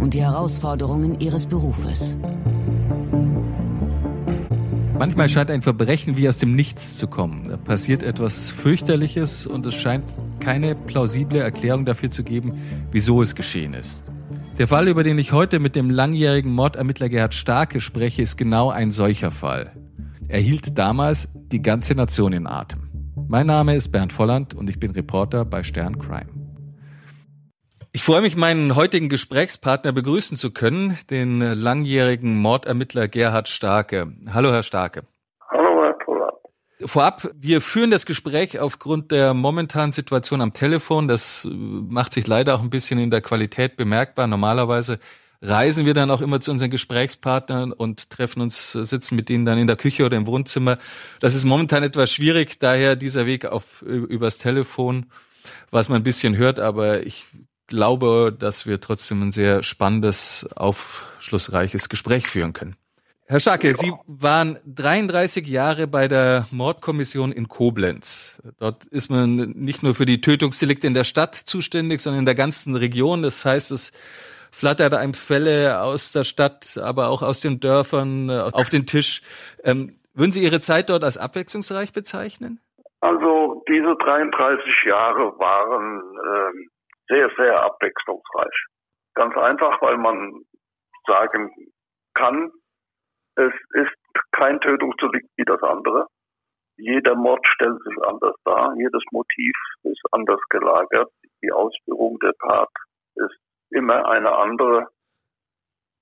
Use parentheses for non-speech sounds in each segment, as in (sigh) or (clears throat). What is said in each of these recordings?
und die Herausforderungen ihres Berufes. Manchmal scheint ein Verbrechen wie aus dem Nichts zu kommen. Da passiert etwas fürchterliches und es scheint keine plausible Erklärung dafür zu geben, wieso es geschehen ist. Der Fall, über den ich heute mit dem langjährigen Mordermittler Gerhard Starke spreche, ist genau ein solcher Fall. Er hielt damals die ganze Nation in Atem. Mein Name ist Bernd Volland und ich bin Reporter bei Stern Crime. Ich freue mich, meinen heutigen Gesprächspartner begrüßen zu können, den langjährigen Mordermittler Gerhard Starke. Hallo, Herr Starke. Hallo, Herr Volland. Vorab, wir führen das Gespräch aufgrund der momentanen Situation am Telefon. Das macht sich leider auch ein bisschen in der Qualität bemerkbar. Normalerweise reisen wir dann auch immer zu unseren Gesprächspartnern und treffen uns, sitzen mit denen dann in der Küche oder im Wohnzimmer. Das ist momentan etwas schwierig, daher dieser Weg auf, übers Telefon, was man ein bisschen hört, aber ich glaube, dass wir trotzdem ein sehr spannendes, aufschlussreiches Gespräch führen können. Herr Schacke, Sie waren 33 Jahre bei der Mordkommission in Koblenz. Dort ist man nicht nur für die Tötungsdelikte in der Stadt zuständig, sondern in der ganzen Region. Das heißt, es flattert einem Fälle aus der Stadt, aber auch aus den Dörfern auf den Tisch. Ähm, würden Sie Ihre Zeit dort als abwechslungsreich bezeichnen? Also diese 33 Jahre waren äh, sehr, sehr abwechslungsreich. Ganz einfach, weil man sagen kann, es ist kein Tötungsdelikt wie das andere. Jeder Mord stellt sich anders dar, jedes Motiv ist anders gelagert, die Ausführung der Tat ist immer eine andere.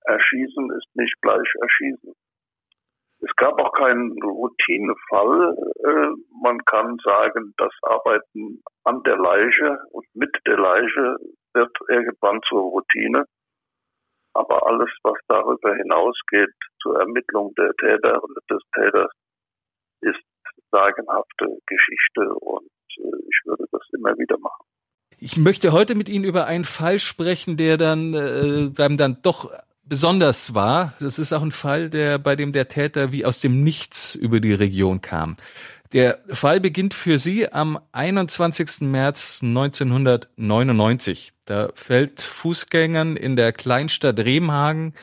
Erschießen ist nicht gleich Erschießen. Es gab auch keinen Routinefall. Äh, man kann sagen, das Arbeiten an der Leiche und mit der Leiche wird irgendwann zur Routine. Aber alles, was darüber hinausgeht zur Ermittlung der Täter und des Täters, ist sagenhafte Geschichte und äh, ich würde das immer wieder machen. Ich möchte heute mit Ihnen über einen Fall sprechen, der dann äh, beim dann doch besonders war. Das ist auch ein Fall, der bei dem der Täter wie aus dem Nichts über die Region kam. Der Fall beginnt für Sie am 21. März 1999. Da fällt Fußgängern in der Kleinstadt Remhagen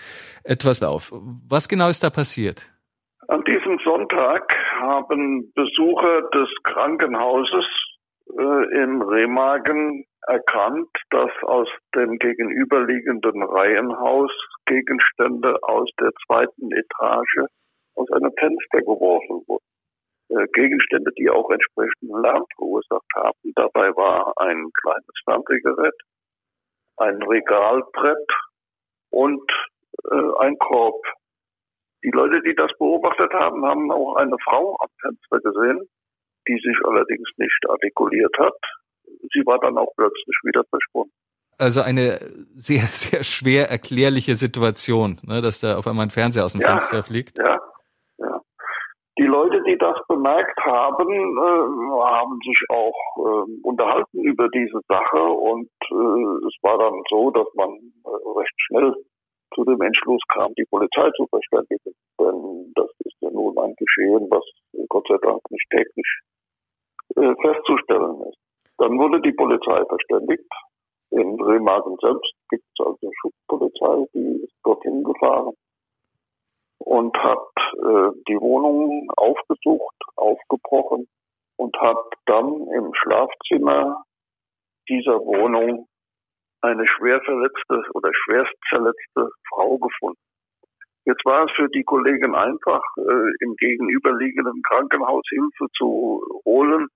etwas auf. Was genau ist da passiert? An diesem Sonntag haben Besucher des Krankenhauses äh, in Remagen erkannt, dass aus dem gegenüberliegenden Reihenhaus Gegenstände aus der zweiten Etage aus einem Fenster geworfen wurden. Äh, Gegenstände, die auch entsprechenden Lärm verursacht haben. Dabei war ein kleines Fernsehgerät, ein Regalbrett und äh, ein Korb. Die Leute, die das beobachtet haben, haben auch eine Frau am Fenster gesehen, die sich allerdings nicht artikuliert hat. Sie war dann auch plötzlich wieder verschwunden. Also eine sehr, sehr schwer erklärliche Situation, ne, dass da auf einmal ein Fernseher aus dem ja, Fenster fliegt. Ja, ja. Die Leute, die das bemerkt haben, äh, haben sich auch äh, unterhalten über diese Sache und äh, es war dann so, dass man äh, recht schnell zu dem Entschluss kam, die Polizei zu verständigen. Denn das ist ja nun ein Geschehen, was Gott sei Dank nicht täglich äh, festzustellen ist. Dann wurde die Polizei verständigt. In Remagen selbst gibt es also Schutzpolizei, die ist dorthin gefahren und hat äh, die Wohnung aufgesucht, aufgebrochen und hat dann im Schlafzimmer dieser Wohnung eine schwer verletzte oder schwerst verletzte Frau gefunden. Jetzt war es für die Kollegen einfach, äh, im gegenüberliegenden Krankenhaus Hilfe zu holen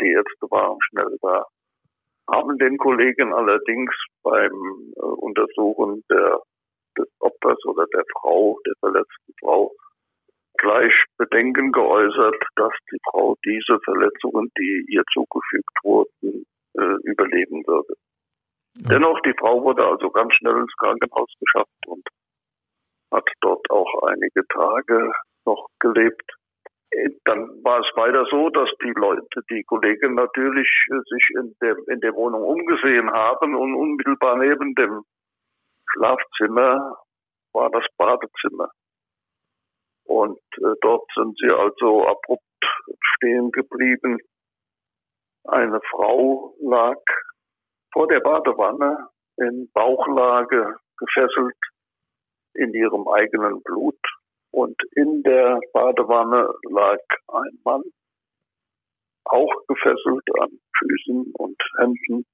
die Ärzte waren schnell da, haben den Kollegen allerdings beim äh, Untersuchen der, des Opfers oder der Frau, der verletzten Frau, gleich Bedenken geäußert, dass die Frau diese Verletzungen, die ihr zugefügt wurden, äh, überleben würde. Dennoch, die Frau wurde also ganz schnell ins Krankenhaus geschafft und hat dort auch einige Tage noch gelebt. Dann war es weiter so, dass die Leute, die Kollegen natürlich sich in der, in der Wohnung umgesehen haben und unmittelbar neben dem Schlafzimmer war das Badezimmer. Und äh, dort sind sie also abrupt stehen geblieben. Eine Frau lag vor der Badewanne in Bauchlage gefesselt in ihrem eigenen Blut und in der Badewanne lag ein Mann, auch gefesselt an Füßen und Händen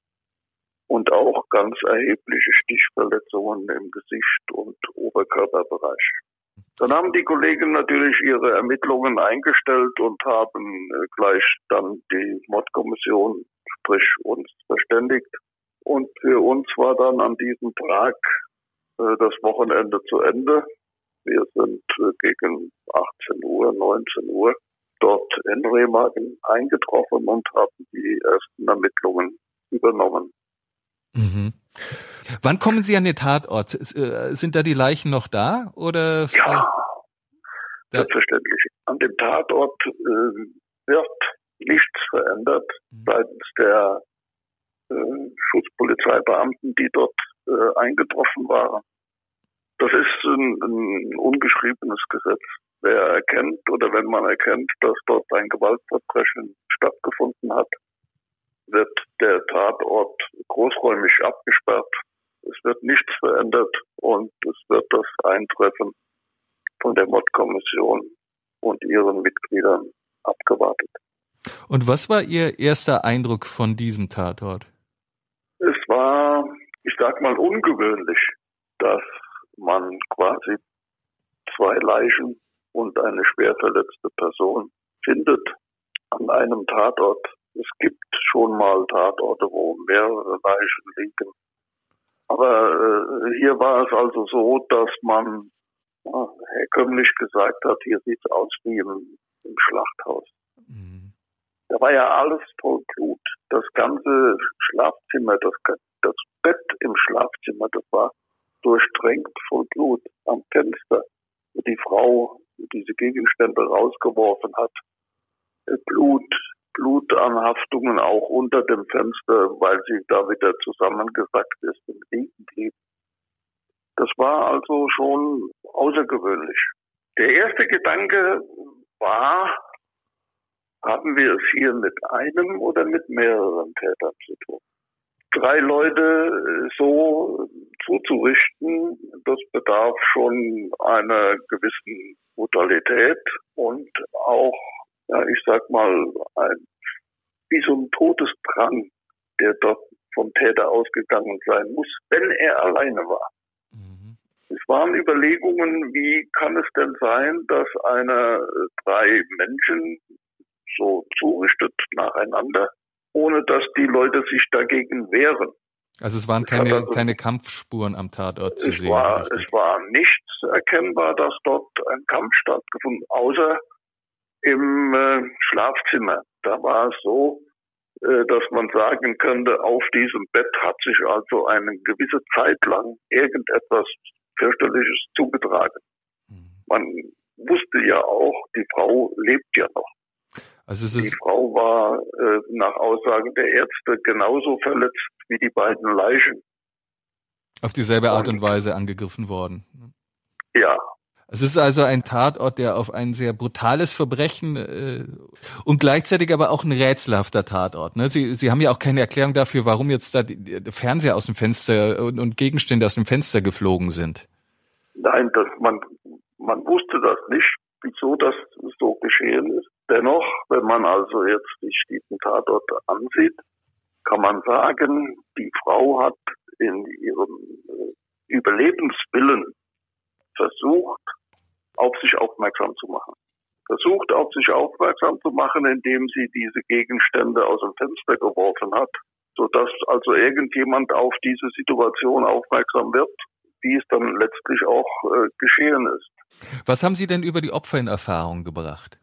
und auch ganz erhebliche Stichverletzungen im Gesicht und Oberkörperbereich. Dann haben die Kollegen natürlich ihre Ermittlungen eingestellt und haben äh, gleich dann die Mordkommission, sprich uns, verständigt. Und für uns war dann an diesem Tag äh, das Wochenende zu Ende. Wir sind äh, gegen 18 Uhr, 19 Uhr dort in Remagen eingetroffen und haben die ersten Ermittlungen übernommen. Mhm. Wann kommen Sie an den Tatort? Äh, sind da die Leichen noch da oder? Ja, selbstverständlich. An dem Tatort äh, wird nichts verändert mhm. seitens der äh, Schutzpolizeibeamten, die dort äh, eingetroffen waren. Das ist ein, ein ungeschriebenes Gesetz. Wer erkennt oder wenn man erkennt, dass dort ein Gewaltverbrechen stattgefunden hat, wird der Tatort großräumig abgesperrt. Es wird nichts verändert und es wird das Eintreffen von der Mordkommission und ihren Mitgliedern abgewartet. Und was war Ihr erster Eindruck von diesem Tatort? War, ich sag mal, ungewöhnlich, dass man quasi zwei Leichen und eine schwer verletzte Person findet an einem Tatort. Es gibt schon mal Tatorte, wo mehrere Leichen liegen. Aber äh, hier war es also so, dass man ja, herkömmlich gesagt hat, hier sieht es aus wie im, im Schlachthaus. Mhm. Da war ja alles voll Blut. Das ganze Schlafzimmer, das, das Bett im Schlafzimmer, das war durchtränkt voll Blut am Fenster, wo die Frau diese Gegenstände rausgeworfen hat. Blut, Blutanhaftungen auch unter dem Fenster, weil sie da wieder zusammengesackt ist und liegen blieb. Das war also schon außergewöhnlich. Der erste Gedanke war, haben wir es hier mit einem oder mit mehreren Tätern zu tun? drei Leute so zuzurichten, das bedarf schon einer gewissen Brutalität und auch, ja, ich sag mal, ein, wie so ein Todesdrang, der dort vom Täter ausgegangen sein muss, wenn er alleine war. Mhm. Es waren Überlegungen, wie kann es denn sein, dass einer äh, drei Menschen so zurichtet nacheinander ohne dass die Leute sich dagegen wehren. Also es waren keine, also, keine Kampfspuren am Tatort zu es sehen. War, es war nichts erkennbar, dass dort ein Kampf stattgefunden, außer im äh, Schlafzimmer. Da war es so, äh, dass man sagen könnte, auf diesem Bett hat sich also eine gewisse Zeit lang irgendetwas fürchterliches zugetragen. Mhm. Man wusste ja auch, die Frau lebt ja noch. Also die Frau war äh, nach Aussagen der Ärzte genauso verletzt wie die beiden Leichen. Auf dieselbe Art und Weise angegriffen worden. Ja. Es ist also ein Tatort, der auf ein sehr brutales Verbrechen äh, und gleichzeitig aber auch ein rätselhafter Tatort. Ne? Sie, Sie haben ja auch keine Erklärung dafür, warum jetzt da die, die Fernseher aus dem Fenster und, und Gegenstände aus dem Fenster geflogen sind. Nein, das, man, man wusste das nicht, wieso das so geschehen ist. Dennoch, wenn man also jetzt sich diesen Tatort ansieht, kann man sagen, die Frau hat in ihrem äh, Überlebenswillen versucht, auf sich aufmerksam zu machen. Versucht, auf sich aufmerksam zu machen, indem sie diese Gegenstände aus dem Fenster geworfen hat, sodass also irgendjemand auf diese Situation aufmerksam wird, wie es dann letztlich auch äh, geschehen ist. Was haben Sie denn über die Opfer in Erfahrung gebracht?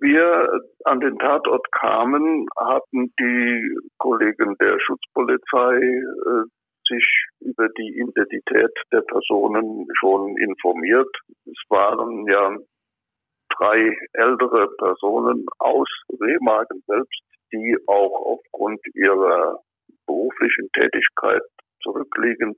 Wir an den Tatort kamen, hatten die Kollegen der Schutzpolizei äh, sich über die Identität der Personen schon informiert. Es waren ja drei ältere Personen aus Remagen selbst, die auch aufgrund ihrer beruflichen Tätigkeit zurückliegend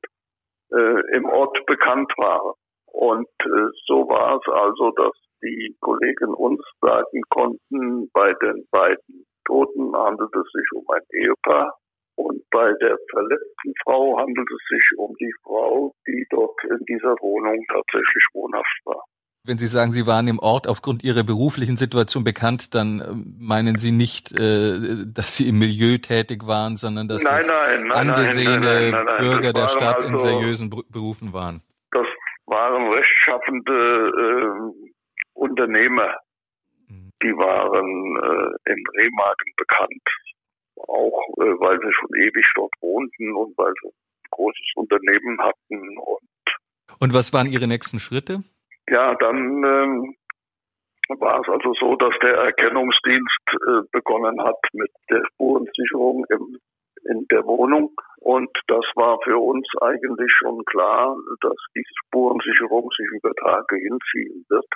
äh, im Ort bekannt waren. Und äh, so war es also, dass die Kollegen uns sagen konnten, bei den beiden Toten handelt es sich um ein Ehepaar und bei der verletzten Frau handelt es sich um die Frau, die dort in dieser Wohnung tatsächlich wohnhaft war. Wenn Sie sagen, Sie waren im Ort aufgrund Ihrer beruflichen Situation bekannt, dann äh, meinen Sie nicht, äh, dass Sie im Milieu tätig waren, sondern dass nein, nein, nein, angesehene Bürger der Stadt also, in seriösen Berufen waren? Das waren rechtschaffende äh, Unternehmer, mhm. die waren äh, in Remagen bekannt, auch äh, weil sie schon ewig dort wohnten und weil sie ein großes Unternehmen hatten. Und, und was waren Ihre nächsten Schritte? Ja, dann ähm, war es also so, dass der Erkennungsdienst äh, begonnen hat mit der Spurensicherung im, in der Wohnung. Und das war für uns eigentlich schon klar, dass diese Spurensicherung sich über Tage hinziehen wird.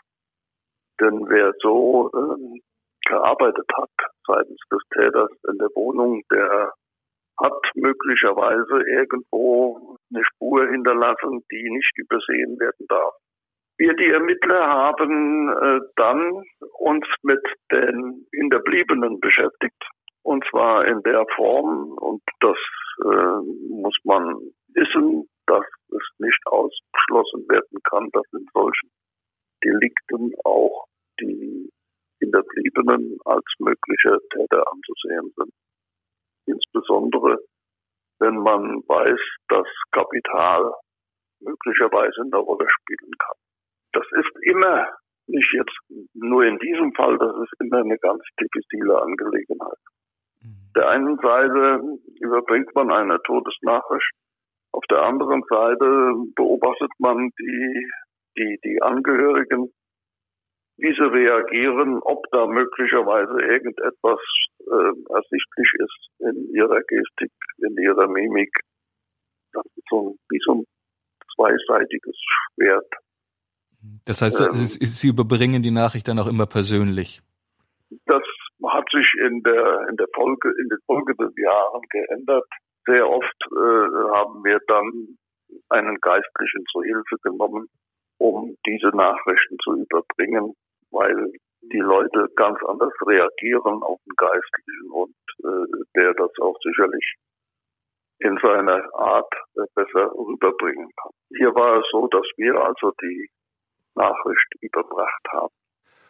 Denn wer so ähm, gearbeitet hat seitens des Täters in der Wohnung, der hat möglicherweise irgendwo eine Spur hinterlassen, die nicht übersehen werden darf. Wir, die Ermittler, haben äh, dann uns mit den Hinterbliebenen beschäftigt. Und zwar in der Form, und das äh, muss man wissen, dass es nicht ausgeschlossen werden kann, dass in solchen Delikten auch die Hinterbliebenen als mögliche Täter anzusehen sind. Insbesondere, wenn man weiß, dass Kapital möglicherweise eine Rolle spielen kann. Das ist immer, nicht jetzt nur in diesem Fall, das ist immer eine ganz diffizile Angelegenheit. Mhm. Der einen Seite überbringt man eine Todesnachricht, auf der anderen Seite beobachtet man die, die, die Angehörigen, wie sie reagieren, ob da möglicherweise irgendetwas äh, ersichtlich ist in ihrer Gestik, in ihrer Mimik. Das ist so ein, wie so ein zweiseitiges Schwert. Das heißt, ähm, Sie überbringen die Nachricht dann auch immer persönlich? Das hat sich in der, in der Folge, in den folgenden Jahren geändert. Sehr oft äh, haben wir dann einen Geistlichen zur Hilfe genommen, um diese Nachrichten zu überbringen, weil die Leute ganz anders reagieren auf den Geistlichen und äh, der das auch sicherlich in seiner Art äh, besser rüberbringen kann. Hier war es so, dass wir also die Nachricht überbracht haben.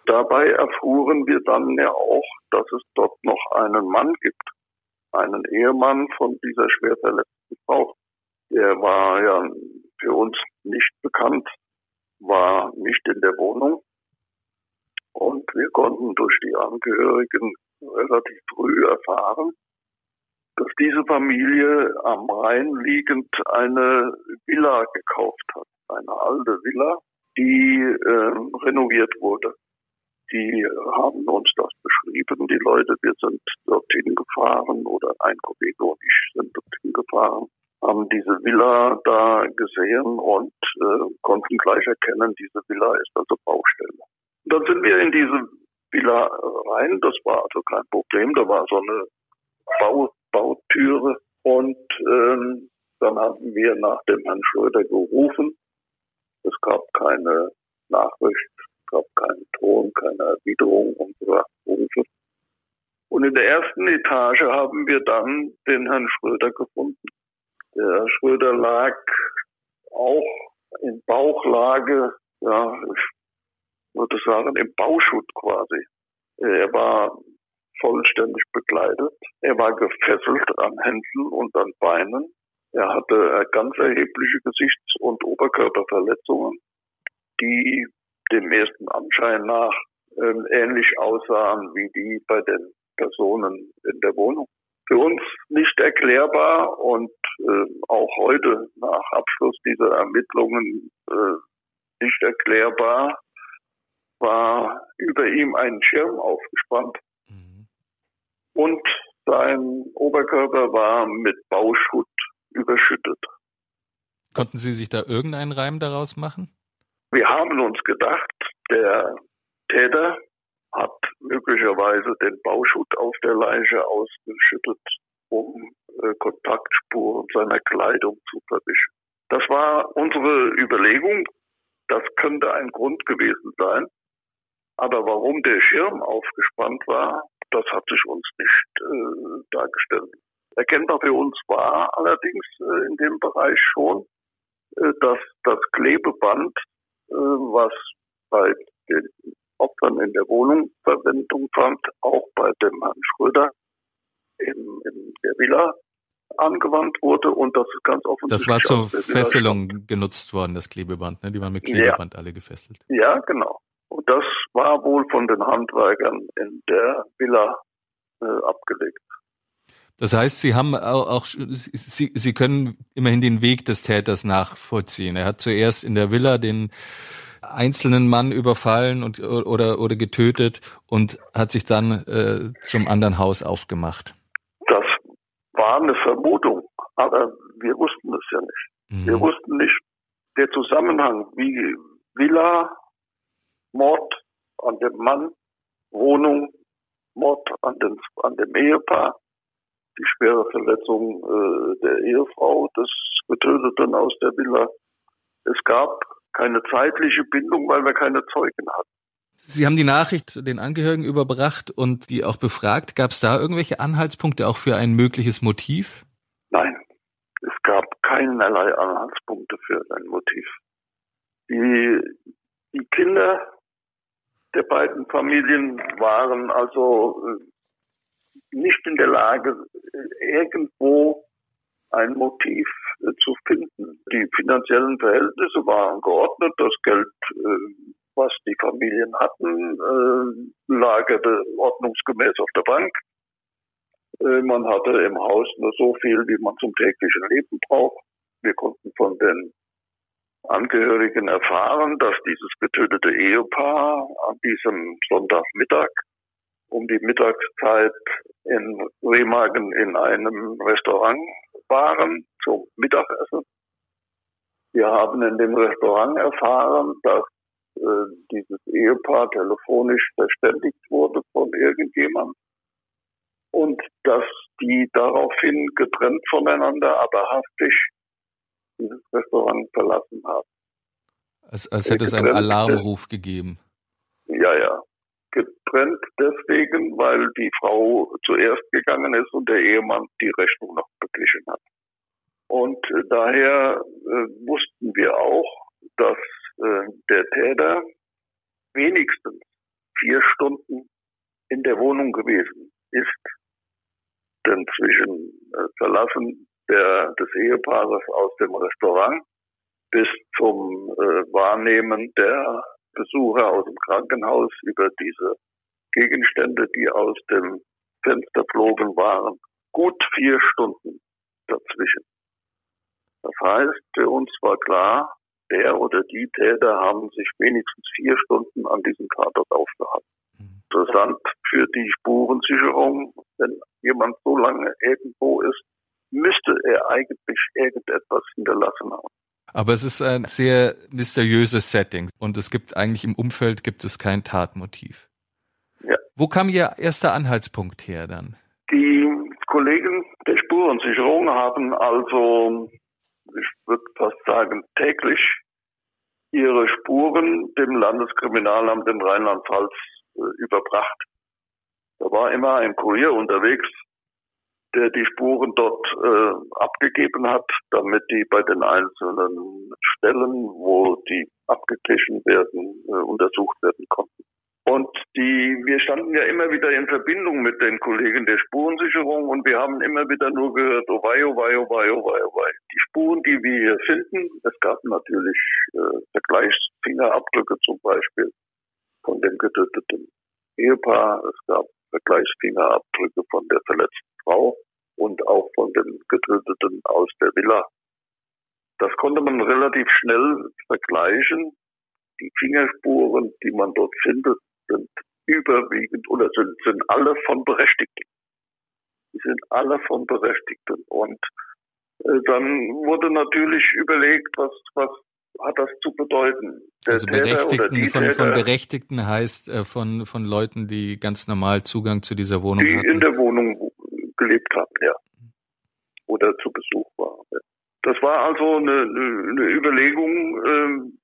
Dabei erfuhren wir dann ja auch, dass es dort noch einen Mann gibt, einen Ehemann von dieser schwer verletzten Frau. Der war ja für uns nicht bekannt, war nicht in der Wohnung. Und wir konnten durch die Angehörigen relativ früh erfahren, dass diese Familie am Rhein liegend eine Villa gekauft hat. Eine alte Villa, die äh, renoviert wurde. Die haben uns das beschrieben, die Leute. Wir sind dorthin gefahren oder ein Kollege und ich sind dorthin gefahren, haben diese Villa da gesehen und äh, konnten gleich erkennen, diese Villa ist also Baustelle. Und dann sind wir in diese Villa rein. Das war also kein Problem. Da war so eine Bau, Bautüre und ähm, dann haben wir nach dem Herrn Schröder gerufen es gab keine Nachricht, es gab keinen Ton, keine Erwiderung unserer Rufe. Und in der ersten Etage haben wir dann den Herrn Schröder gefunden. Der Schröder lag auch in Bauchlage, ja, ich würde sagen, im Bauschutt quasi. Er war vollständig bekleidet. Er war gefesselt an Händen und an Beinen. Er hatte ganz erhebliche Gesichts- und Oberkörperverletzungen, die dem ersten Anschein nach äh, ähnlich aussahen wie die bei den Personen in der Wohnung. Für uns nicht erklärbar und äh, auch heute nach Abschluss dieser Ermittlungen äh, nicht erklärbar, war über ihm ein Schirm aufgespannt mhm. und sein Oberkörper war mit Bauschutt überschüttet. Konnten Sie sich da irgendeinen Reim daraus machen? Wir haben uns gedacht, der Täter hat möglicherweise den Bauschutt auf der Leiche ausgeschüttet, um äh, Kontaktspuren seiner Kleidung zu verwischen. Das war unsere Überlegung. Das könnte ein Grund gewesen sein. Aber warum der Schirm aufgespannt war, das hat sich uns nicht äh, dargestellt. Erkennbar für uns war allerdings äh, in dem Bereich schon, äh, dass das Klebeband, äh, was bei den Opfern in der Wohnung Verwendung fand, auch bei dem Herrn Schröder in, in der Villa angewandt wurde und das ist ganz offensichtlich. Das war zur Fesselung genutzt worden, das Klebeband, ne? Die waren mit Klebeband ja. alle gefesselt. Ja, genau. Und das war wohl von den Handwerkern in der Villa äh, abgelegt. Das heißt, Sie haben auch, auch Sie, Sie können immerhin den Weg des Täters nachvollziehen. Er hat zuerst in der Villa den einzelnen Mann überfallen und oder oder getötet und hat sich dann äh, zum anderen Haus aufgemacht. Das war eine Vermutung, aber wir wussten es ja nicht. Mhm. Wir wussten nicht der Zusammenhang, wie Villa Mord an dem Mann, Wohnung, Mord an, den, an dem Ehepaar, die schwere Verletzung äh, der Ehefrau des Getöteten aus der Villa. Es gab keine zeitliche Bindung, weil wir keine Zeugen hatten. Sie haben die Nachricht den Angehörigen überbracht und die auch befragt. Gab es da irgendwelche Anhaltspunkte auch für ein mögliches Motiv? Nein, es gab keinerlei Anhaltspunkte für ein Motiv. Die, die Kinder der beiden Familien waren also äh, nicht in der Lage, irgendwo ein Motiv äh, zu finden. Die finanziellen Verhältnisse waren geordnet, das Geld, äh, was die Familien hatten, lagerte ordnungsgemäß auf der Bank. Man hatte im Haus nur so viel, wie man zum täglichen Leben braucht. Wir konnten von den Angehörigen erfahren, dass dieses getötete Ehepaar an diesem Sonntagmittag um die Mittagszeit in Remagen in einem Restaurant waren zum Mittagessen. Wir haben in dem Restaurant erfahren, dass äh, dieses Ehepaar telefonisch verständigt wurde von irgendjemandem und dass die daraufhin getrennt voneinander, aber hastig dieses Restaurant verlassen haben. Als, als hätte es einen Alarmruf gegeben. Ja, ja. Getrennt deswegen, weil die Frau zuerst gegangen ist und der Ehemann die Rechnung noch beglichen hat. Und äh, daher äh, wussten wir auch, dass äh, der Täter wenigstens vier Stunden in der Wohnung gewesen ist. Denn zwischen äh, Verlassen der, des Ehepaares aus dem Restaurant bis zum äh, Wahrnehmen der Besucher aus dem Krankenhaus über diese Gegenstände, die aus dem Fenster flogen, waren gut vier Stunden dazwischen. Das heißt, für uns war klar, der oder die Täter haben sich wenigstens vier Stunden an diesem Tatort aufgehalten. Mhm. Interessant für die Spurensicherung, wenn jemand so lange irgendwo ist, müsste er eigentlich irgendetwas hinterlassen haben. Aber es ist ein sehr mysteriöses Setting und es gibt eigentlich im Umfeld gibt es kein Tatmotiv. Ja. Wo kam Ihr erster Anhaltspunkt her dann? Die Kollegen der Spurensicherung haben also, ich würde fast sagen, täglich ihre Spuren dem Landeskriminalamt in Rheinland-Pfalz äh, überbracht. Da war immer ein Kurier unterwegs, der die Spuren dort äh, abgegeben hat, damit die bei den einzelnen Stellen, wo die abgeglichen werden, äh, untersucht werden konnten. Und die, wir standen ja immer wieder in Verbindung mit den Kollegen der Spurensicherung und wir haben immer wieder nur gehört, oh wei, oh wei, oh wei, oh wei, oh wei. Die Spuren, die wir hier finden, es gab natürlich äh, Vergleichsfingerabdrücke zum Beispiel von dem getöteten Ehepaar, es gab Vergleichsfingerabdrücke von der verletzten Frau und auch von den Getöteten aus der Villa. Das konnte man relativ schnell vergleichen die Fingerspuren, die man dort findet, sind überwiegend oder sind, sind alle von Berechtigten. Die sind alle von Berechtigten. Und äh, dann wurde natürlich überlegt, was, was hat das zu bedeuten. Der also Berechtigten, von, von Berechtigten heißt äh, von, von Leuten, die ganz normal Zugang zu dieser Wohnung die hatten. Die in der Wohnung gelebt haben, ja. Oder zu Besuch waren. Das war also eine, eine Überlegung, äh,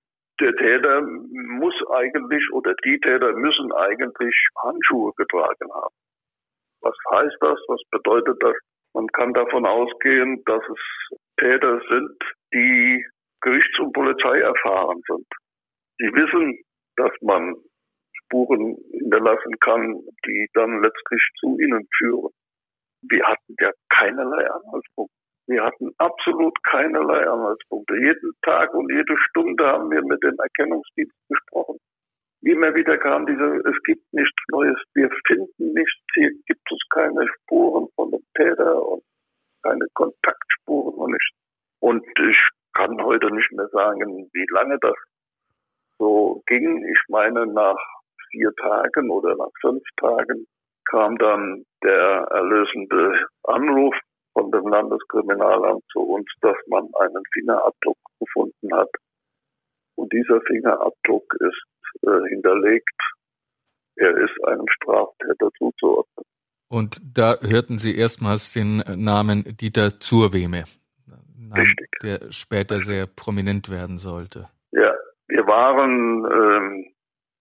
der Täter muss eigentlich oder die Täter müssen eigentlich Handschuhe getragen haben. Was heißt das? Was bedeutet das? Man kann davon ausgehen, dass es Täter sind, die Gerichts- und Polizei erfahren sind. Sie wissen, dass man Spuren hinterlassen kann, die dann letztlich zu ihnen führen. Wir hatten ja keinerlei Anhaltspunkte. Wir hatten absolut keinerlei Anhaltspunkte. Jeden Tag und jede Stunde haben wir mit dem Erkennungsdienst gesprochen. Immer wieder kam diese, es gibt nichts Neues, wir finden nichts, hier gibt es keine Spuren von dem Täter und keine Kontaktspuren und nichts. Und ich kann heute nicht mehr sagen, wie lange das so ging. Ich meine, nach vier Tagen oder nach fünf Tagen kam dann der erlösende Anruf von dem Landeskriminalamt zu uns, dass man einen Fingerabdruck gefunden hat. Und dieser Fingerabdruck ist äh, hinterlegt. Er ist einem Straftäter zuzuordnen. Und da hörten Sie erstmals den Namen Dieter Zurweme, Richtig. der später sehr prominent werden sollte. Ja, wir waren ähm,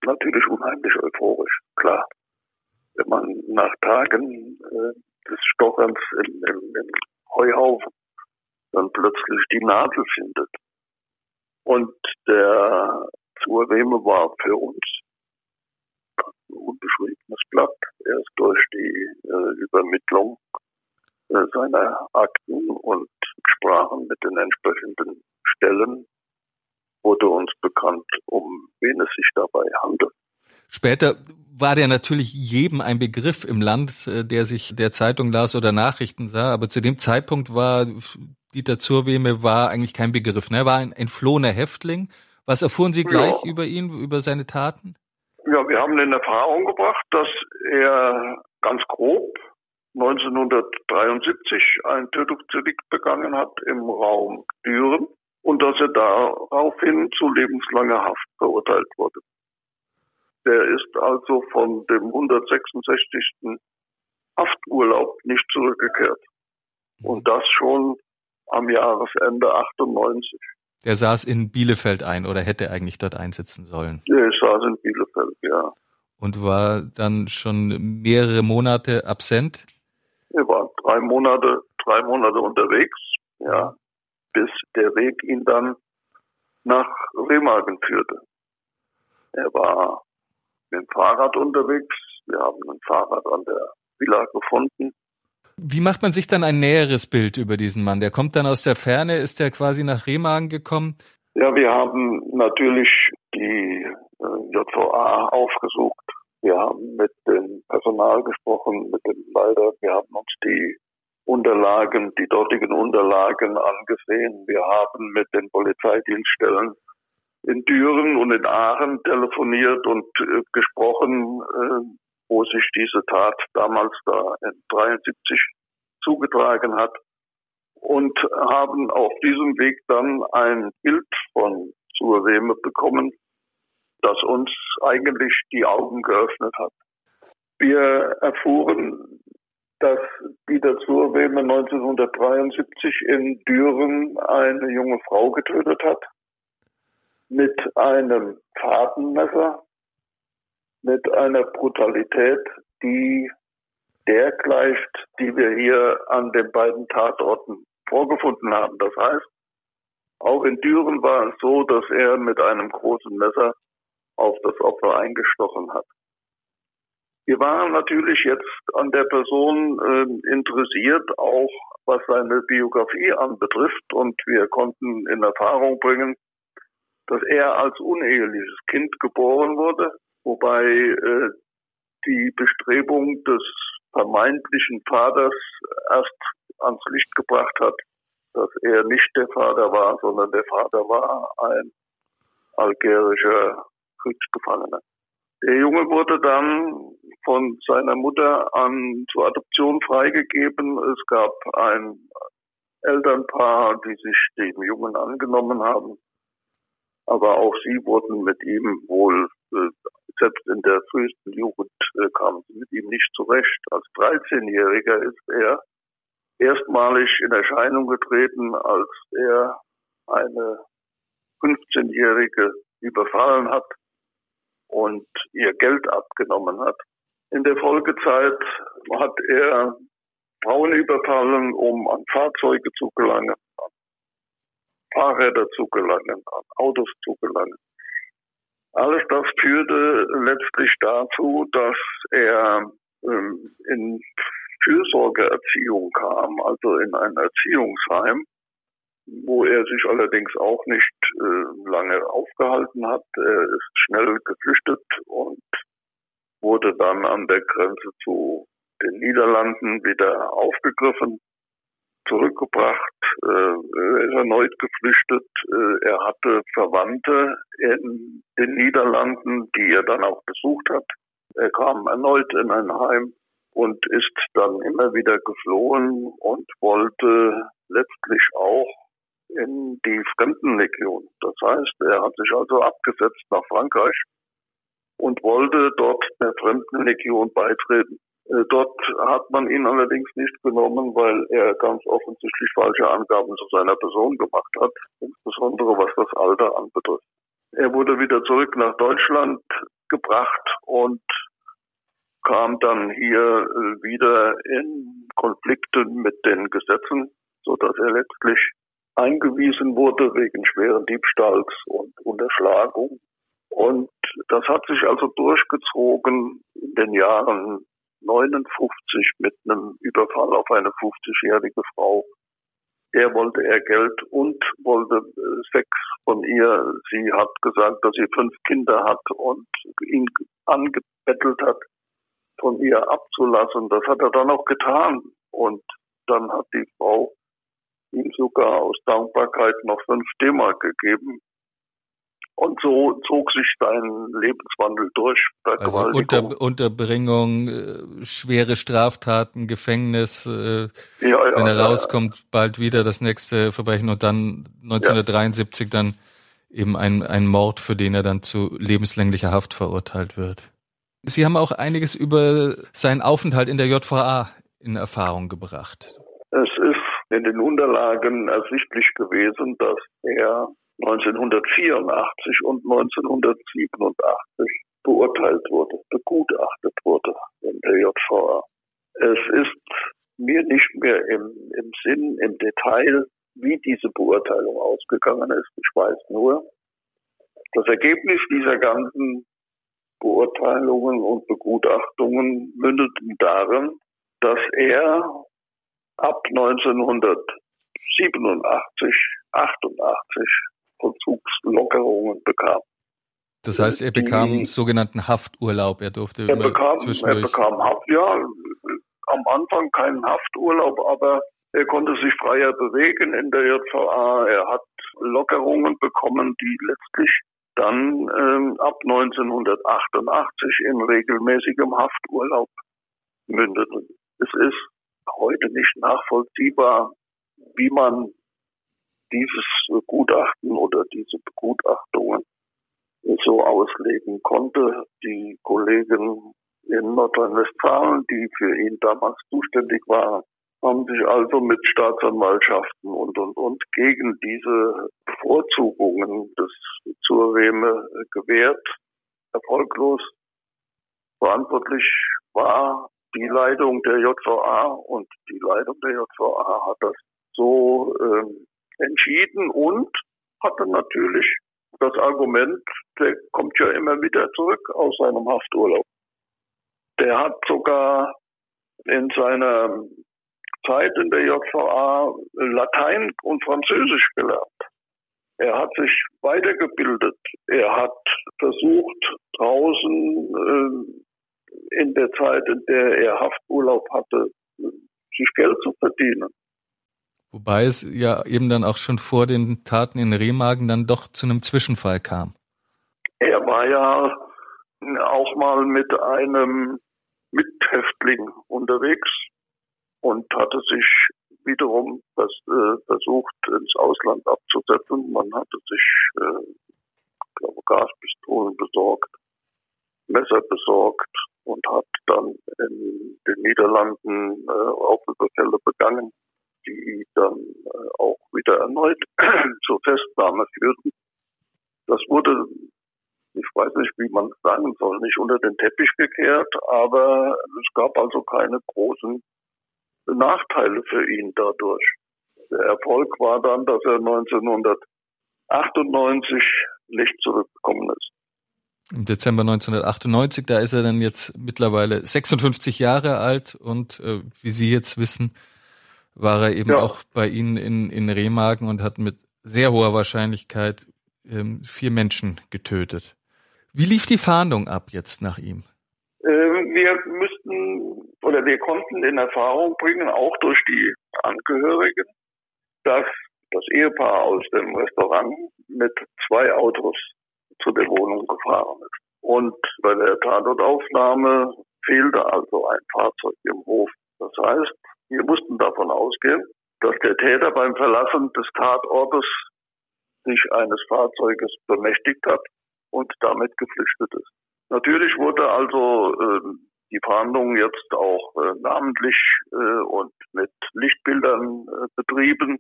natürlich unheimlich euphorisch, klar. Wenn man nach Tagen äh, des Stocherns im, im, im Heuhaufen dann plötzlich die Nadel findet. Und der Zurweme war für uns ein unbeschriebenes Blatt. Erst durch die äh, Übermittlung seiner Akten und Sprachen mit den entsprechenden Stellen wurde uns bekannt, um wen es sich dabei handelt. Später war der natürlich jedem ein Begriff im Land, äh, der sich der Zeitung las oder Nachrichten sah. Aber zu dem Zeitpunkt war Dieter Zurweme war eigentlich kein Begriff. Ne? Er war ein entflohener Häftling. Was erfuhren Sie gleich ja. über ihn, über seine Taten? Ja, wir haben in Erfahrung gebracht, dass er ganz grob 1973 ein Tötungsdelikt begangen hat im Raum Düren und dass er daraufhin zu lebenslanger Haft verurteilt wurde. Der ist also von dem 166. Hafturlaub nicht zurückgekehrt. Und das schon am Jahresende 98. Der saß in Bielefeld ein oder hätte eigentlich dort einsitzen sollen? Der saß in Bielefeld, ja. Und war dann schon mehrere Monate absent? Drei Monate, drei Monate unterwegs, ja, bis der Weg ihn dann nach Remagen führte. Er war mit dem Fahrrad unterwegs. Wir haben ein Fahrrad an der Villa gefunden. Wie macht man sich dann ein näheres Bild über diesen Mann? Der kommt dann aus der Ferne, ist der quasi nach Remagen gekommen? Ja, wir haben natürlich die äh, JVA aufgesucht. Wir haben mit dem Personal gesprochen, mit dem Leiter. Wir haben uns die Unterlagen, die dortigen Unterlagen angesehen. Wir haben mit den Polizeidienststellen in Düren und in Aachen telefoniert und äh, gesprochen, äh, wo sich diese Tat damals da in 73 zugetragen hat und haben auf diesem Weg dann ein Bild von Surweme bekommen, das uns eigentlich die Augen geöffnet hat. Wir erfuhren, dass Dieter Zurweme 1973 in Düren eine junge Frau getötet hat mit einem Fadenmesser, mit einer Brutalität, die der gleicht, die wir hier an den beiden Tatorten vorgefunden haben. Das heißt, auch in Düren war es so, dass er mit einem großen Messer auf das Opfer eingestochen hat. Wir waren natürlich jetzt an der Person äh, interessiert, auch was seine Biografie anbetrifft, und wir konnten in Erfahrung bringen, dass er als uneheliches Kind geboren wurde, wobei äh, die Bestrebung des vermeintlichen Vaters erst ans Licht gebracht hat, dass er nicht der Vater war, sondern der Vater war ein algerischer Kriegsgefangener. Der Junge wurde dann von seiner Mutter an zur Adoption freigegeben. Es gab ein Elternpaar, die sich dem Jungen angenommen haben. Aber auch sie wurden mit ihm wohl, äh, selbst in der frühesten Jugend äh, kamen sie mit ihm nicht zurecht. Als 13-Jähriger ist er erstmalig in Erscheinung getreten, als er eine 15-Jährige überfallen hat und ihr Geld abgenommen hat. In der Folgezeit hat er Frauen überfallen, um an Fahrzeuge zu gelangen, an Fahrräder zu gelangen, an Autos zu gelangen. Alles das führte letztlich dazu, dass er ähm, in Fürsorgeerziehung kam, also in ein Erziehungsheim, wo er sich allerdings auch nicht äh, lange aufgehalten hat. Er ist schnell geflüchtet und wurde dann an der Grenze zu den Niederlanden wieder aufgegriffen, zurückgebracht, äh, ist erneut geflüchtet. Äh, er hatte Verwandte in den Niederlanden, die er dann auch besucht hat. Er kam erneut in ein Heim und ist dann immer wieder geflohen und wollte letztlich auch in die Fremdenlegion. Das heißt, er hat sich also abgesetzt nach Frankreich und wollte dort der Fremdenlegion beitreten. Äh, dort hat man ihn allerdings nicht genommen, weil er ganz offensichtlich falsche Angaben zu seiner Person gemacht hat, insbesondere was das Alter anbetrifft. Er wurde wieder zurück nach Deutschland gebracht und kam dann hier äh, wieder in Konflikte mit den Gesetzen, so dass er letztlich eingewiesen wurde wegen schweren Diebstahls und Unterschlagung. Und das hat sich also durchgezogen in den Jahren 59 mit einem Überfall auf eine 50-jährige Frau. Der wollte er Geld und wollte äh, Sex von ihr. Sie hat gesagt, dass sie fünf Kinder hat und ihn angebettelt hat, von ihr abzulassen. Das hat er dann auch getan. Und dann hat die Frau ihm sogar aus Dankbarkeit noch fünf D-Mark gegeben. Und so zog sich sein Lebenswandel durch. Also unter, Unterbringung, äh, schwere Straftaten, Gefängnis, äh, ja, ja, wenn er ja, rauskommt, bald wieder das nächste Verbrechen und dann 1973 dann eben ein, ein Mord, für den er dann zu lebenslänglicher Haft verurteilt wird. Sie haben auch einiges über seinen Aufenthalt in der JVA in Erfahrung gebracht. Es ist in den Unterlagen ersichtlich gewesen, dass er 1984 und 1987 beurteilt wurde, begutachtet wurde in der JVA. Es ist mir nicht mehr im, im Sinn, im Detail, wie diese Beurteilung ausgegangen ist. Ich weiß nur, das Ergebnis dieser ganzen Beurteilungen und Begutachtungen mündeten darin, dass er ab 1987, 88 Vollzugslockerungen bekam. Das heißt, er bekam die, sogenannten Hafturlaub. Er durfte er bekam, er bekam Haft, ja, am Anfang keinen Hafturlaub, aber er konnte sich freier bewegen in der JVA. Er hat Lockerungen bekommen, die letztlich dann ähm, ab 1988 in regelmäßigem Hafturlaub mündeten. Es ist heute nicht nachvollziehbar, wie man dieses Gutachten oder diese Begutachtungen so auslegen konnte. Die Kollegen in Nordrhein-Westfalen, die für ihn damals zuständig waren, haben sich also mit Staatsanwaltschaften und, und, und gegen diese Bevorzugungen des Zurreme gewehrt. Erfolglos. Verantwortlich war die Leitung der JVA und die Leitung der JVA hat das so ähm, entschieden und hatte natürlich das Argument, der kommt ja immer wieder zurück aus seinem Hafturlaub. Der hat sogar in seiner Zeit in der JVA Latein und Französisch gelernt. Er hat sich weitergebildet. Er hat versucht, draußen äh, in der Zeit, in der er Hafturlaub hatte, sich Geld zu verdienen. Wobei es ja eben dann auch schon vor den Taten in Remagen dann doch zu einem Zwischenfall kam. Er war ja auch mal mit einem Mithäftling unterwegs und hatte sich wiederum das, äh, versucht, ins Ausland abzusetzen. Man hatte sich, äh, glaube Gaspistolen besorgt, Messer besorgt und hat dann in den Niederlanden äh, Raubüberfälle begangen, die dann äh, auch wieder erneut (clears throat) zur Festnahme führten. Das wurde, ich weiß nicht, wie man sagen soll, nicht unter den Teppich gekehrt, aber es gab also keine großen Nachteile für ihn dadurch. Der Erfolg war dann, dass er 1998 nicht zurückgekommen ist. Im Dezember 1998, da ist er dann jetzt mittlerweile 56 Jahre alt und äh, wie Sie jetzt wissen, war er eben ja. auch bei Ihnen in, in Remagen und hat mit sehr hoher Wahrscheinlichkeit ähm, vier Menschen getötet. Wie lief die Fahndung ab jetzt nach ihm? Äh, wir müssten oder wir konnten in Erfahrung bringen, auch durch die Angehörigen, dass das Ehepaar aus dem Restaurant mit zwei Autos zu der Wohnung gefahren ist. Und bei der Tatortaufnahme fehlte also ein Fahrzeug im Hof. Das heißt, wir mussten davon ausgehen, dass der Täter beim Verlassen des Tatortes sich eines Fahrzeuges bemächtigt hat und damit geflüchtet ist. Natürlich wurde also äh, die Fahndung jetzt auch äh, namentlich äh, und mit Lichtbildern äh, betrieben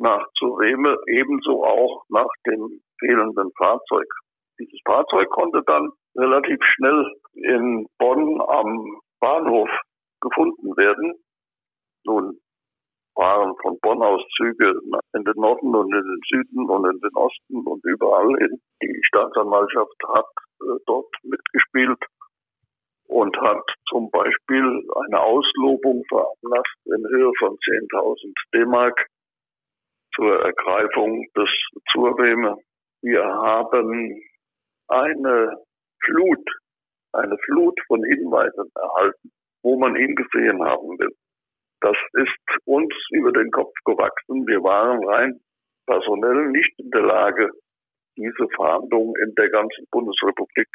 nach Zureme, ebenso auch nach dem fehlenden Fahrzeug. Dieses Fahrzeug konnte dann relativ schnell in Bonn am Bahnhof gefunden werden. Nun waren von Bonn aus Züge in den Norden und in den Süden und in den Osten und überall hin. Die Staatsanwaltschaft hat äh, dort mitgespielt und hat zum Beispiel eine Auslobung veranlasst in Höhe von 10.000 D-Mark zur Ergreifung des Zurweme. Wir haben eine Flut, eine Flut von Hinweisen erhalten, wo man ihn gesehen haben will. Das ist uns über den Kopf gewachsen. Wir waren rein personell nicht in der Lage, diese Fahndung in der ganzen Bundesrepublik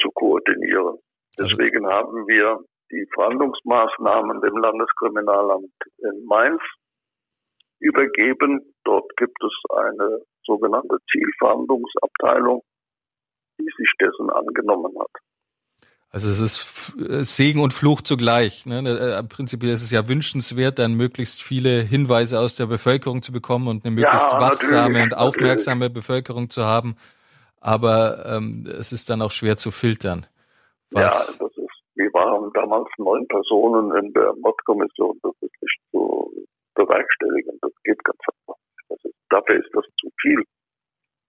zu koordinieren. Deswegen haben wir die Fahndungsmaßnahmen dem Landeskriminalamt in Mainz übergeben. Dort gibt es eine sogenannte Zielfahndungsabteilung, die sich dessen angenommen hat. Also es ist Segen und Fluch zugleich. Ne? Äh, Prinzipiell ist es ja wünschenswert, dann möglichst viele Hinweise aus der Bevölkerung zu bekommen und eine möglichst ja, wachsame und aufmerksame natürlich. Bevölkerung zu haben. Aber ähm, es ist dann auch schwer zu filtern. Was ja, das ist, wir waren damals neun Personen in der Mordkommission, das ist nicht zu bewerkstelligen. Das geht ganz einfach. Ist, dafür ist das zu viel.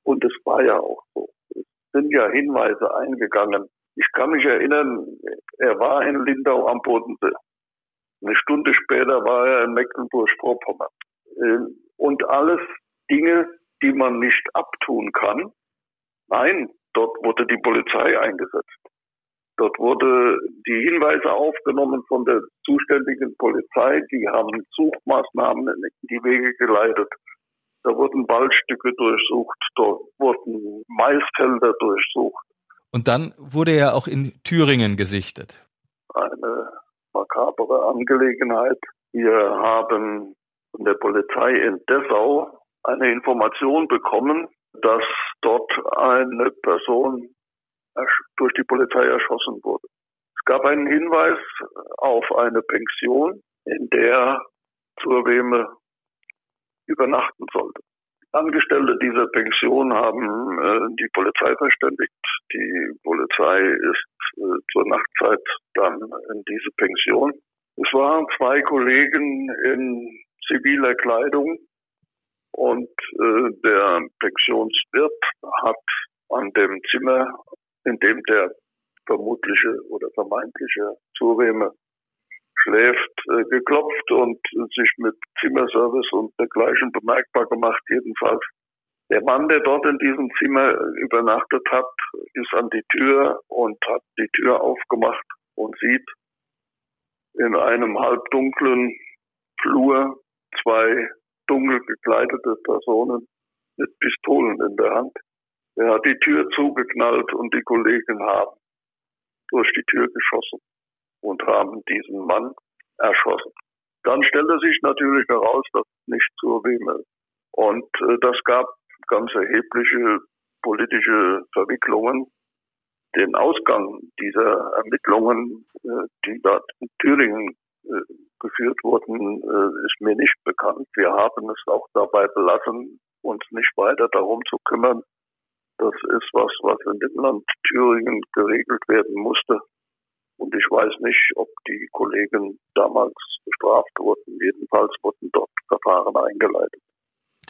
Und es war ja auch so. Es sind ja Hinweise eingegangen, ich kann mich erinnern, er war in Lindau am Bodensee. Eine Stunde später war er in Mecklenburg-Vorpommern. Ähm, und alles Dinge, die man nicht abtun kann. Nein, dort wurde die Polizei eingesetzt. Dort wurde die Hinweise aufgenommen von der zuständigen Polizei. Die haben Suchmaßnahmen in die Wege geleitet. Da wurden Waldstücke durchsucht, dort wurden Maisfelder durchsucht. Und dann wurde er auch in Thüringen gesichtet. Eine makabere Angelegenheit. Wir haben von der Polizei in Dessau eine Information bekommen, dass dort eine Person durch die Polizei erschossen wurde. Es gab einen Hinweis auf eine Pension, in der Zurweme übernachten sollte. Angestellte dieser Pension haben äh, die Polizei verständigt. Die Polizei ist äh, zur Nachtzeit dann in diese Pension. Es waren zwei Kollegen in ziviler Kleidung und äh, der Pensionswirt hat an dem Zimmer, in dem der vermutliche oder vermeintliche Zureme schläft, äh, geklopft und sich mit Zimmerservice und dergleichen bemerkbar gemacht. Jedenfalls der Mann, der dort in diesem Zimmer übernachtet hat, ist an die Tür und hat die Tür aufgemacht und sieht in einem halbdunklen Flur zwei dunkel gekleidete Personen mit Pistolen in der Hand. Er hat die Tür zugeknallt und die Kollegen haben durch die Tür geschossen und haben diesen Mann erschossen. Dann stellte sich natürlich heraus, dass nicht zur ist. Und äh, das gab ganz erhebliche politische Verwicklungen. Den Ausgang dieser Ermittlungen, äh, die dort in Thüringen äh, geführt wurden, äh, ist mir nicht bekannt. Wir haben es auch dabei belassen, uns nicht weiter darum zu kümmern. Das ist was, was in dem Land Thüringen geregelt werden musste. Und ich weiß nicht, ob die Kollegen damals bestraft wurden. Jedenfalls wurden dort Verfahren eingeleitet.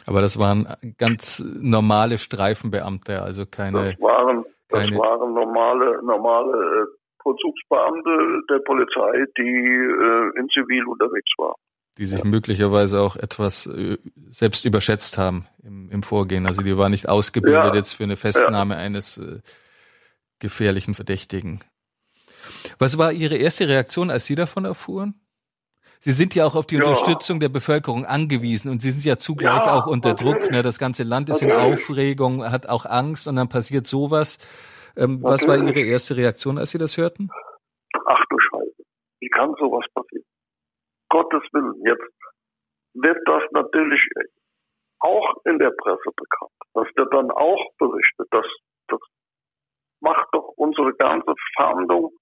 Aber das waren ganz normale Streifenbeamte, also keine. Das waren, das keine waren normale, normale äh, Vollzugsbeamte der Polizei, die äh, in Zivil unterwegs waren. Die sich ja. möglicherweise auch etwas äh, selbst überschätzt haben im, im Vorgehen. Also die waren nicht ausgebildet ja. jetzt für eine Festnahme ja. eines äh, gefährlichen Verdächtigen. Was war Ihre erste Reaktion, als Sie davon erfuhren? Sie sind ja auch auf die. Unterstützung der Bevölkerung angewiesen und Sie sind ja zugleich auch unter Druck. Ne? Das ganze Land ist natürlich. in Aufregung, hat auch Angst und dann passiert sowas. Ähm, was war Ihre erste Reaktion, als Sie das hörten? Ach du Scheiße, wie kann sowas? Gottes Willen, jetzt wird das natürlich auch in der Presse bekannt. Das wird dann auch berichtet. Das, das macht doch unsere ganze Fahndung,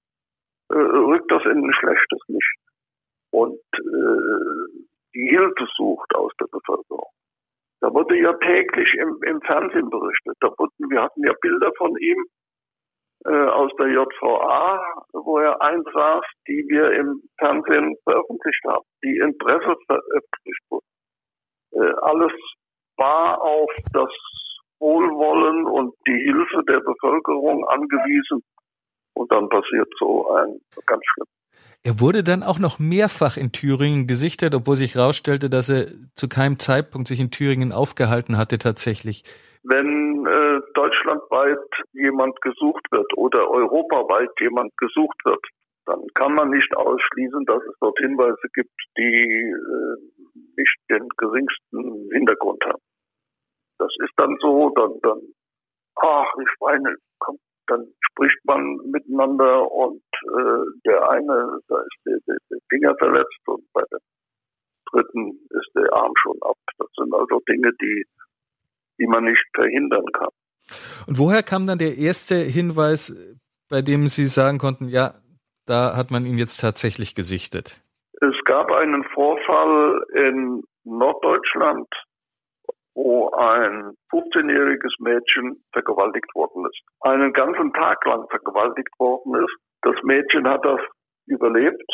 äh, rückt das in ein schlechtes Licht und äh, die Hilfe sucht aus der Bevölkerung. Da wurde ja täglich im, im Fernsehen berichtet. Da wurden, wir hatten ja Bilder von ihm äh, aus der JVA, wo er einsaß, die wir im Fernsehen veröffentlicht haben, die in Presse veröffentlicht wurden. Äh, alles war auf das Wohlwollen und die Hilfe der Bevölkerung angewiesen. Und dann passiert so ein ganz schlimm. Er wurde dann auch noch mehrfach in Thüringen gesichtet, obwohl sich herausstellte, dass er zu keinem Zeitpunkt sich in Thüringen aufgehalten hatte tatsächlich. Wenn äh, deutschlandweit jemand gesucht wird oder europaweit jemand gesucht wird, dann kann man nicht ausschließen, dass es dort Hinweise gibt, die äh, nicht den geringsten Hintergrund haben. Das ist dann so, dann, dann, ach, ich meine, komm, dann spricht man miteinander und äh, der eine, da ist der, der, der Finger verletzt und bei dem dritten ist der Arm schon ab. Das sind also Dinge, die, die man nicht verhindern kann. Und woher kam dann der erste Hinweis, bei dem Sie sagen konnten, ja, da hat man ihn jetzt tatsächlich gesichtet? Es gab einen Vorfall in Norddeutschland, wo ein 15-jähriges Mädchen vergewaltigt worden ist. Einen ganzen Tag lang vergewaltigt worden ist. Das Mädchen hat das überlebt.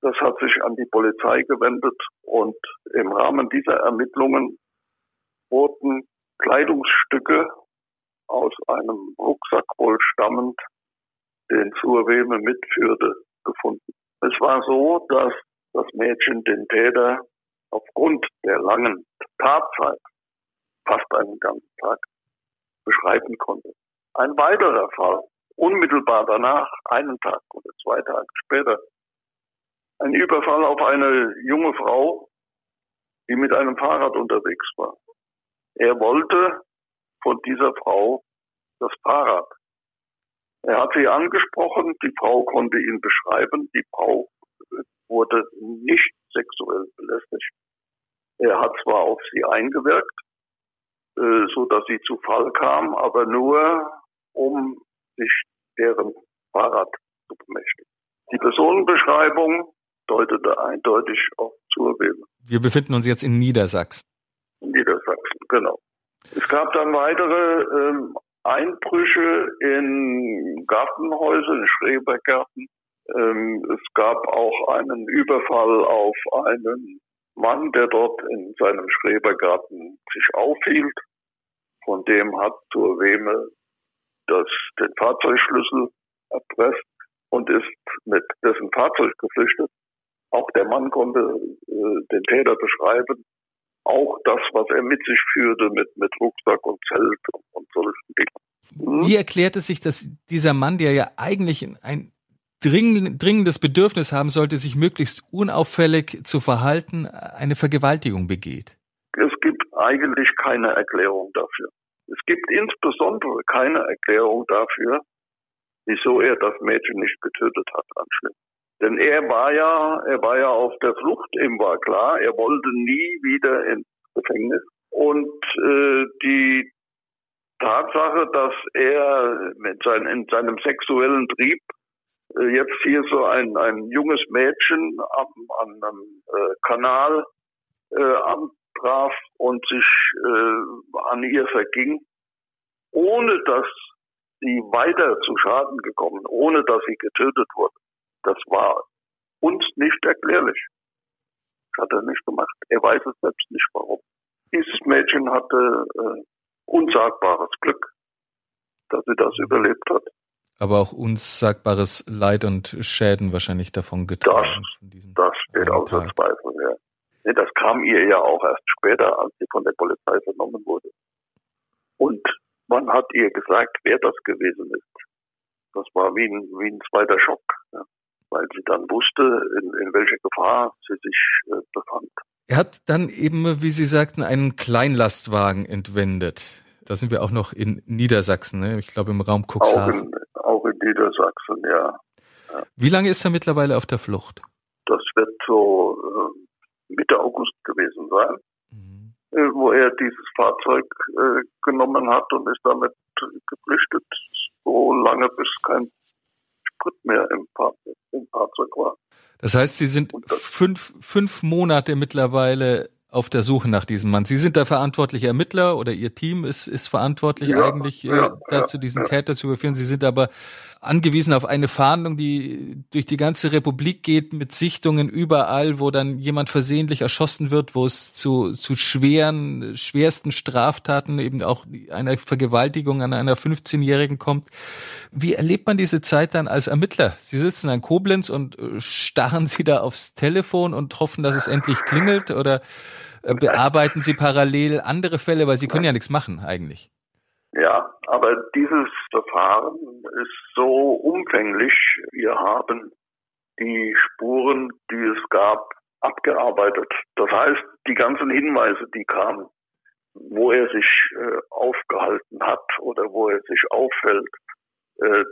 Das hat sich an die Polizei gewendet und im Rahmen dieser Ermittlungen wurden Kleidungsstücke aus einem Rucksack wohl stammend, den Surweme mitführte, gefunden. Es war so, dass das Mädchen den Täter aufgrund der langen Tatzeit, fast einen ganzen Tag, beschreiben konnte. Ein weiterer Fall, unmittelbar danach, einen Tag oder zwei Tage später, ein Überfall auf eine junge Frau, die mit einem Fahrrad unterwegs war. Er wollte von dieser Frau das Fahrrad. Er hat sie angesprochen, die Frau konnte ihn beschreiben, die Frau wurde nicht sexuell belästigt. Er hat zwar auf sie eingewirkt, äh, so dass sie zu Fall kam, aber nur, um sich deren Fahrrad zu bemächtigen. Die Personenbeschreibung deutete eindeutig auf Zurwählen. Wir befinden uns jetzt in Niedersachsen. Niedersachsen, genau. Es gab dann weitere ähm, Einbrüche in Gartenhäuser, in Schrebergärten. Ähm, es gab auch einen Überfall auf einen Mann, der dort in seinem Schrebergarten sich aufhielt. Von dem hat zur Weme das, den Fahrzeugschlüssel erpresst und ist mit dessen Fahrzeug geflüchtet. Auch der Mann konnte äh, den Täter beschreiben. Auch das, was er mit sich führte, mit, mit Rucksack und Zelt und, und solchen Dingen. Hm? Wie erklärt es sich, dass dieser Mann, der ja eigentlich ein dringendes Bedürfnis haben sollte, sich möglichst unauffällig zu verhalten, eine Vergewaltigung begeht? Es gibt eigentlich keine Erklärung dafür. Es gibt insbesondere keine Erklärung dafür, wieso er das Mädchen nicht getötet hat anschließend. Denn er war ja, er war ja auf der Flucht, ihm war klar, er wollte nie wieder ins Gefängnis. Und äh, die Tatsache, dass er mit sein, in seinem sexuellen Trieb jetzt hier so ein, ein junges Mädchen am, an einem äh, Kanal äh, antraf und sich äh, an ihr verging, ohne dass sie weiter zu Schaden gekommen, ohne dass sie getötet wurde. Das war uns nicht erklärlich. Das hat er nicht gemacht. Er weiß es selbst nicht warum. Dieses Mädchen hatte äh, unsagbares Glück, dass sie das überlebt hat. Aber auch unsagbares Leid und Schäden wahrscheinlich davon getragen. Das, das steht außer Zweifel, ja. Nee, das kam ihr ja auch erst später, als sie von der Polizei vernommen wurde. Und man hat ihr gesagt, wer das gewesen ist. Das war wie ein, wie ein zweiter Schock, ja, weil sie dann wusste, in, in welcher Gefahr sie sich äh, befand. Er hat dann eben, wie Sie sagten, einen Kleinlastwagen entwendet. Da sind wir auch noch in Niedersachsen, ne? ich glaube im Raum Cuxhaven. Auch in, Niedersachsen, ja. ja. Wie lange ist er mittlerweile auf der Flucht? Das wird so äh, Mitte August gewesen sein, mhm. äh, wo er dieses Fahrzeug äh, genommen hat und ist damit geflüchtet, so lange bis kein Sprit mehr im Fahrzeug, im Fahrzeug war. Das heißt, Sie sind fünf, fünf Monate mittlerweile auf der Suche nach diesem Mann. Sie sind der verantwortliche Ermittler oder Ihr Team ist, ist verantwortlich ja, eigentlich äh, ja, dazu, diesen ja. Täter zu überführen. Sie sind aber angewiesen auf eine Fahndung, die durch die ganze Republik geht, mit Sichtungen überall, wo dann jemand versehentlich erschossen wird, wo es zu, zu schweren, schwersten Straftaten, eben auch einer Vergewaltigung an einer 15-Jährigen kommt. Wie erlebt man diese Zeit dann als Ermittler? Sie sitzen in Koblenz und äh, starren Sie da aufs Telefon und hoffen, dass es endlich klingelt oder äh, bearbeiten Sie parallel andere Fälle, weil Sie können ja nichts machen eigentlich. Ja, aber dieses Verfahren ist so umfänglich. Wir haben die Spuren, die es gab, abgearbeitet. Das heißt, die ganzen Hinweise, die kamen, wo er sich äh, aufgehalten hat oder wo er sich auffällt, äh,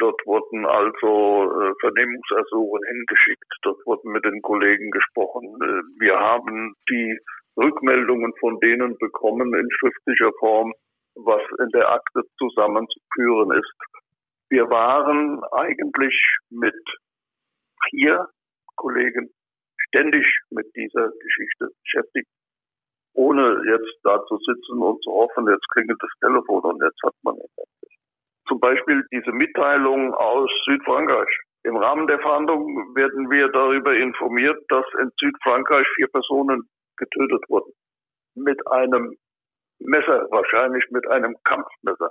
dort wurden also äh, Vernehmungsersuchen hingeschickt, dort wurden mit den Kollegen gesprochen. Äh, wir haben die Rückmeldungen von denen bekommen in schriftlicher Form, was in der Akte zusammenzuführen ist. Wir waren eigentlich mit vier Kollegen ständig mit dieser Geschichte beschäftigt, ohne jetzt da zu sitzen und zu hoffen, jetzt klingelt das Telefon und jetzt hat man endlich. Zum Beispiel diese Mitteilung aus Südfrankreich. Im Rahmen der Verhandlung werden wir darüber informiert, dass in Südfrankreich vier Personen getötet wurden. Mit einem Messer, wahrscheinlich mit einem Kampfmesser.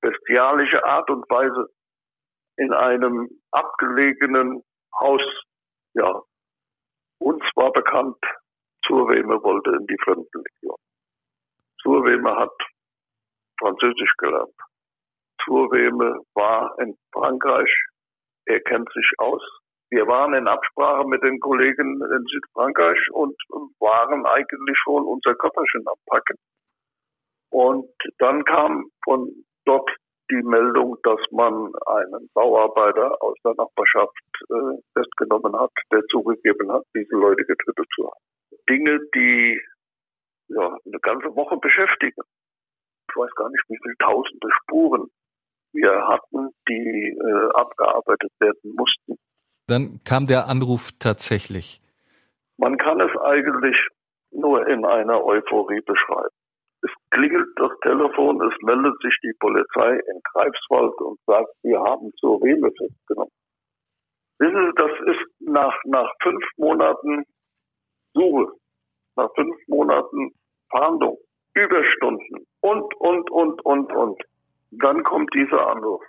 Bestialische Art und Weise in einem abgelegenen Haus. Ja, uns war bekannt, Zurweme wollte in die Fremdenlegion. Zurweme hat Französisch gelernt. Zurweme war in Frankreich. Er kennt sich aus. Wir waren in Absprache mit den Kollegen in Südfrankreich und waren eigentlich schon unser Köfferchen am Packen. Und dann kam von dort die Meldung, dass man einen Bauarbeiter aus der Nachbarschaft äh, festgenommen hat, der zugegeben hat, diese Leute getötet zu haben. Dinge, die ja, eine ganze Woche beschäftigen. Ich weiß gar nicht, wie viele tausende Spuren wir hatten, die äh, abgearbeitet werden mussten. Dann kam der Anruf tatsächlich. Man kann es eigentlich nur in einer Euphorie beschreiben. Es klingelt das Telefon, es meldet sich die Polizei in Greifswald und sagt, wir haben zur Reme festgenommen. Wissen Sie, das ist nach, nach fünf Monaten Suche, nach fünf Monaten Fahndung, Überstunden und, und, und, und, und. Dann kommt dieser Anruf.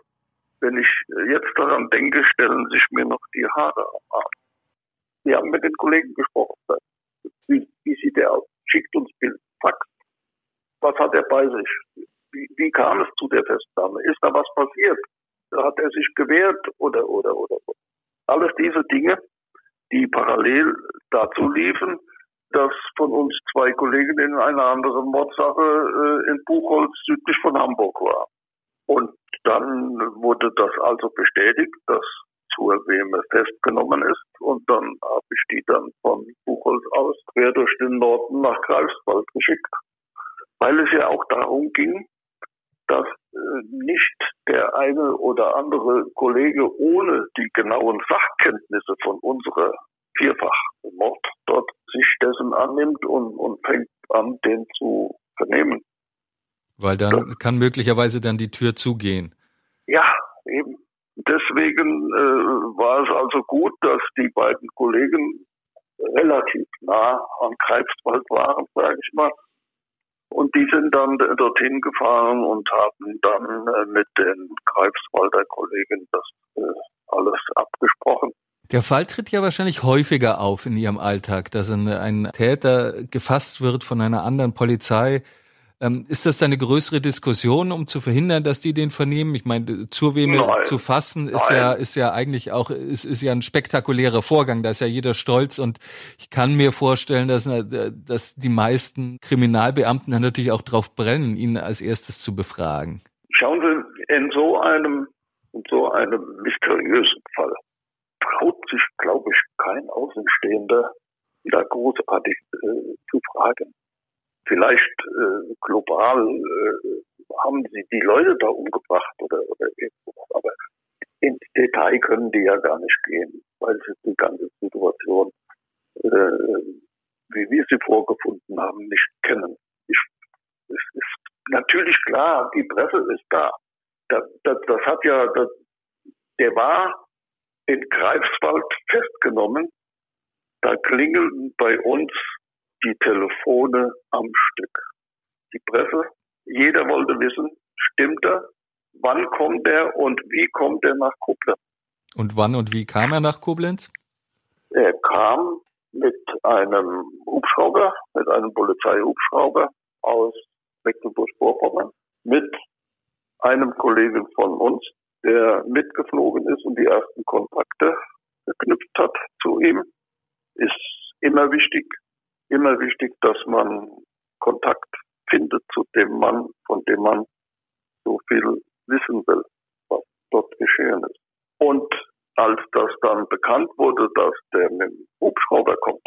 Wenn ich jetzt daran denke, stellen sich mir noch die Haare am Arm. Wir haben mit den Kollegen gesprochen. Wie, wie sieht der aus? Schickt uns Bild, Fax. Was hat er bei sich? Wie, wie kam es zu der Festnahme? Ist da was passiert? Hat er sich gewehrt oder, oder, oder? Alles diese Dinge, die parallel dazu liefen, dass von uns zwei Kollegen in einer anderen Mordsache äh, in Buchholz südlich von Hamburg war. Und dann wurde das also bestätigt, dass zur Weme festgenommen ist. Und dann habe ich die dann von Buchholz aus quer durch den Norden nach Greifswald geschickt. Weil es ja auch darum ging, dass äh, nicht der eine oder andere Kollege ohne die genauen Sachkenntnisse von unserer Vierfachmord dort sich dessen annimmt und, und fängt an, den zu vernehmen. Weil dann kann möglicherweise dann die Tür zugehen. Ja, eben. Deswegen äh, war es also gut, dass die beiden Kollegen relativ nah an Greifswald waren, sage ich mal. Und die sind dann dorthin gefahren und haben dann äh, mit den Greifswalder Kollegen das äh, alles abgesprochen. Der Fall tritt ja wahrscheinlich häufiger auf in Ihrem Alltag, dass ein, ein Täter gefasst wird von einer anderen Polizei. Ähm, ist das eine größere Diskussion, um zu verhindern, dass die den vernehmen? Ich meine, zur Weme zu fassen ist Nein. ja ist ja eigentlich auch ist, ist ja ein spektakulärer Vorgang. Da ist ja jeder stolz und ich kann mir vorstellen, dass äh, dass die meisten Kriminalbeamten dann natürlich auch drauf brennen, ihn als erstes zu befragen. Schauen Sie, in so einem in so einem mysteriösen Fall traut sich, glaube ich, kein Außenstehender, da großartig äh, zu fragen. Vielleicht äh, global äh, haben sie die Leute da umgebracht oder, oder irgendwas, aber ins Detail können die ja gar nicht gehen, weil sie die ganze Situation, äh, wie wir sie vorgefunden haben, nicht kennen. Ich, es ist natürlich klar, die Presse ist da. Das, das, das hat ja, das, der war in Greifswald festgenommen. Da klingelten bei uns die Telefone am Stück. Die Presse, jeder wollte wissen, stimmt er? Wann kommt er und wie kommt er nach Koblenz? Und wann und wie kam er nach Koblenz? Er kam mit einem Hubschrauber, mit einem Polizeihubschrauber aus Mecklenburg-Vorpommern, mit einem Kollegen von uns, der mitgeflogen ist und die ersten Kontakte geknüpft hat zu ihm, ist immer wichtig, immer wichtig, dass man Kontakt findet zu dem Mann, von dem man so viel wissen will, was dort geschehen ist. Und als das dann bekannt wurde, dass der mit dem Hubschrauber kommt,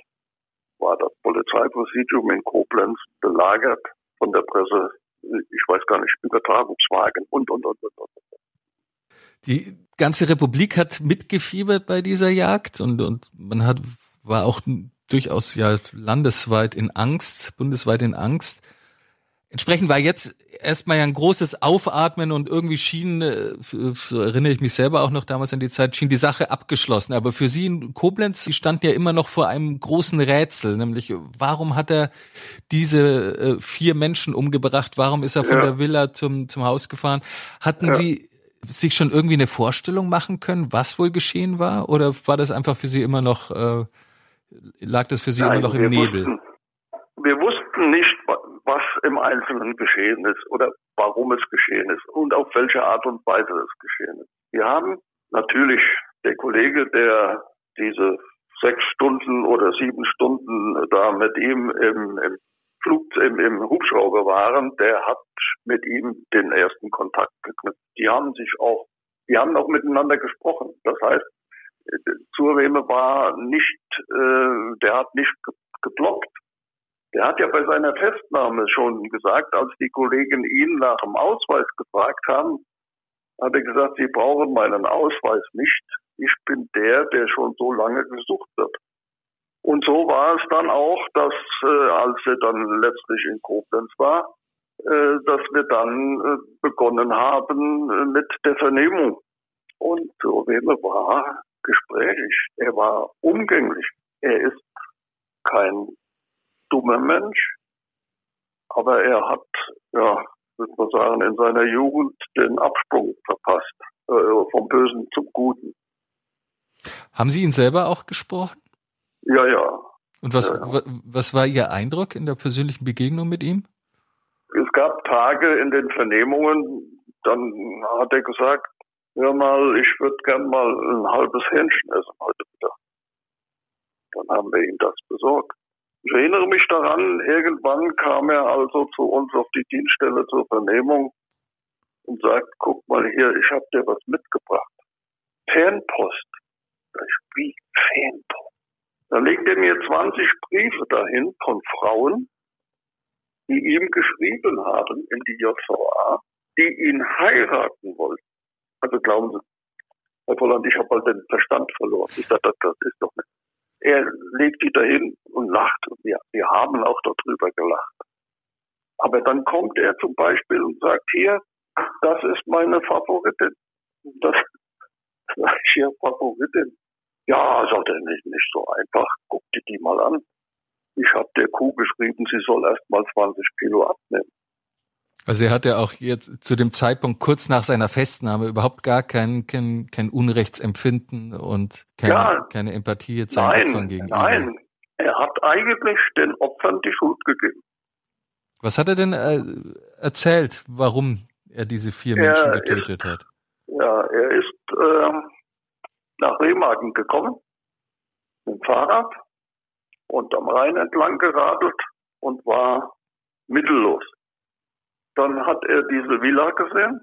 war das Polizeipräsidium in Koblenz belagert von der Presse, ich weiß gar nicht, Übertragungswagen und, und, und, und, und. Die ganze Republik hat mitgefiebert bei dieser Jagd und, und man hat, war auch durchaus ja landesweit in Angst, bundesweit in Angst. Entsprechend war jetzt erstmal ja ein großes Aufatmen und irgendwie schien, äh, so erinnere ich mich selber auch noch damals an die Zeit, schien die Sache abgeschlossen. Aber für Sie in Koblenz, Sie standen ja immer noch vor einem großen Rätsel, nämlich warum hat er diese äh, vier Menschen umgebracht? Warum ist er von ja. der Villa zum, zum Haus gefahren? Hatten ja. Sie sich schon irgendwie eine Vorstellung machen können, was wohl geschehen war? Oder war das einfach für Sie immer noch, äh, lag das für Sie Nein, immer noch im Nebel? Wussten, wir wussten nicht, was im Einzelnen geschehen ist oder warum es geschehen ist und auf welche Art und Weise es geschehen ist. Wir haben natürlich der Kollege, der diese sechs Stunden oder sieben Stunden da mit ihm im, im Flug im, im Hubschrauber waren, der hat mit ihm den ersten Kontakt geknüpft. Die haben sich auch, die haben auch miteinander gesprochen. Das heißt, Zureme war nicht, äh, der hat nicht geblockt. Der hat ja bei seiner Festnahme schon gesagt, als die Kollegen ihn nach dem Ausweis gefragt haben, hat er gesagt, Sie brauchen meinen Ausweis nicht. Ich bin der, der schon so lange gesucht wird. Und so war es dann auch, dass äh, als er dann letztlich in Koblenz war, äh, dass wir dann äh, begonnen haben äh, mit der Vernehmung. Und Röme war gesprächig, er war umgänglich. Er ist kein dummer Mensch, aber er hat, ja, würde man sagen, in seiner Jugend den Absprung verpasst, äh, vom Bösen zum Guten. Haben Sie ihn selber auch gesprochen? Ja, ja. Und was, ja, ja. was war Ihr Eindruck in der persönlichen Begegnung mit ihm? Es gab Tage in den Vernehmungen, dann hat er gesagt, hör mal, ich würde gern mal ein halbes Hähnchen essen heute Mittag. Dann haben wir ihm das besorgt. Ich erinnere mich daran, irgendwann kam er also zu uns auf die Dienststelle zur Vernehmung und sagt, guck mal hier, ich habe dir was mitgebracht. Fanpost. Wie Fanpost? Da legt er mir 20 Briefe dahin von Frauen, die ihm geschrieben haben in die JVA, die ihn heiraten wollten. Also glauben Sie, Herr Volland, ich habe halt den Verstand verloren. Ich sage, das, das ist doch nicht. Er legt die dahin und lacht. Wir, wir haben auch darüber gelacht. Aber dann kommt er zum Beispiel und sagt, hier, das ist meine Favoritin. Das (laughs) sage ich ja Favoritin. Ja, sagt er nicht, nicht so einfach. Guck dir die mal an. Ich habe der Kuh geschrieben, sie soll erst mal 20 Kilo abnehmen. Also er hat ja auch jetzt zu dem Zeitpunkt kurz nach seiner Festnahme überhaupt gar kein, kein, kein Unrechtsempfinden und keine, ja, keine Empathie jetzt seinen nein, Opfern gegenüber. Nein, er hat eigentlich den Opfern die Schuld gegeben. Was hat er denn äh, erzählt, warum er diese vier er Menschen getötet ist, hat? Ja, er ist äh, nach Remagen gekommen mit dem Fahrrad und am Rhein entlang geradelt und war mittellos. Dann hat er diese Villa gesehen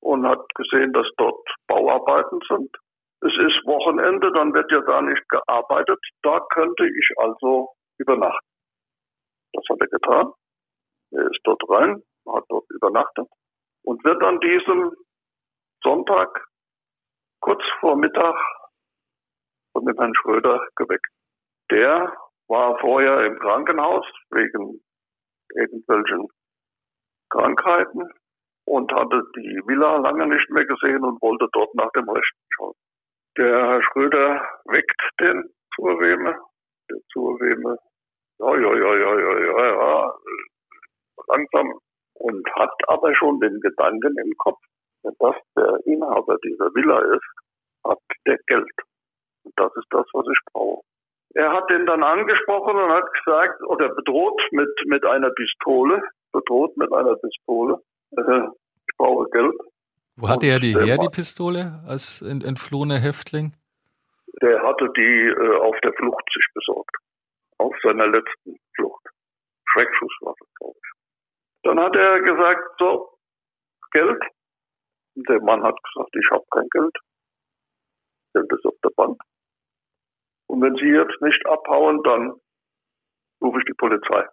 und hat gesehen, dass dort Bauarbeiten sind. Es ist Wochenende, dann wird ja da nicht gearbeitet. Da könnte ich also übernachten. Das hat er getan. Er ist dort rein, hat dort übernachtet und wird an diesem Sonntag kurz vor Mittag von dem Herrn Schröder geweckt. Der war vorher im Krankenhaus wegen irgendwelchen Krankheiten und hatte die Villa lange nicht mehr gesehen und wollte dort nach dem Rechten schauen. Der Herr Schröder weckt den Zurweme, der Zurweme, ja, ja, ja, ja, ja, ja, ja, langsam und hat aber schon den Gedanken im Kopf, dass der Inhaber dieser Villa ist, hat der Geld. Und das ist das, was ich brauche. Er hat den dann angesprochen und hat gesagt, oder bedroht mit, mit einer Pistole, bedroht mit einer Pistole, äh, ich brauche Geld. Wo hatte er die her, die Pistole, als entflohener Häftling? Der hatte die äh, auf der Flucht sich besorgt. Auf seiner letzten Flucht. Schreckschusswaffe, glaube ich. Dann hat er gesagt, so, Geld. Der Mann hat gesagt, ich habe kein Geld. Geld ist auf der Bank. Und wenn Sie jetzt nicht abhauen, dann rufe ich die Polizei.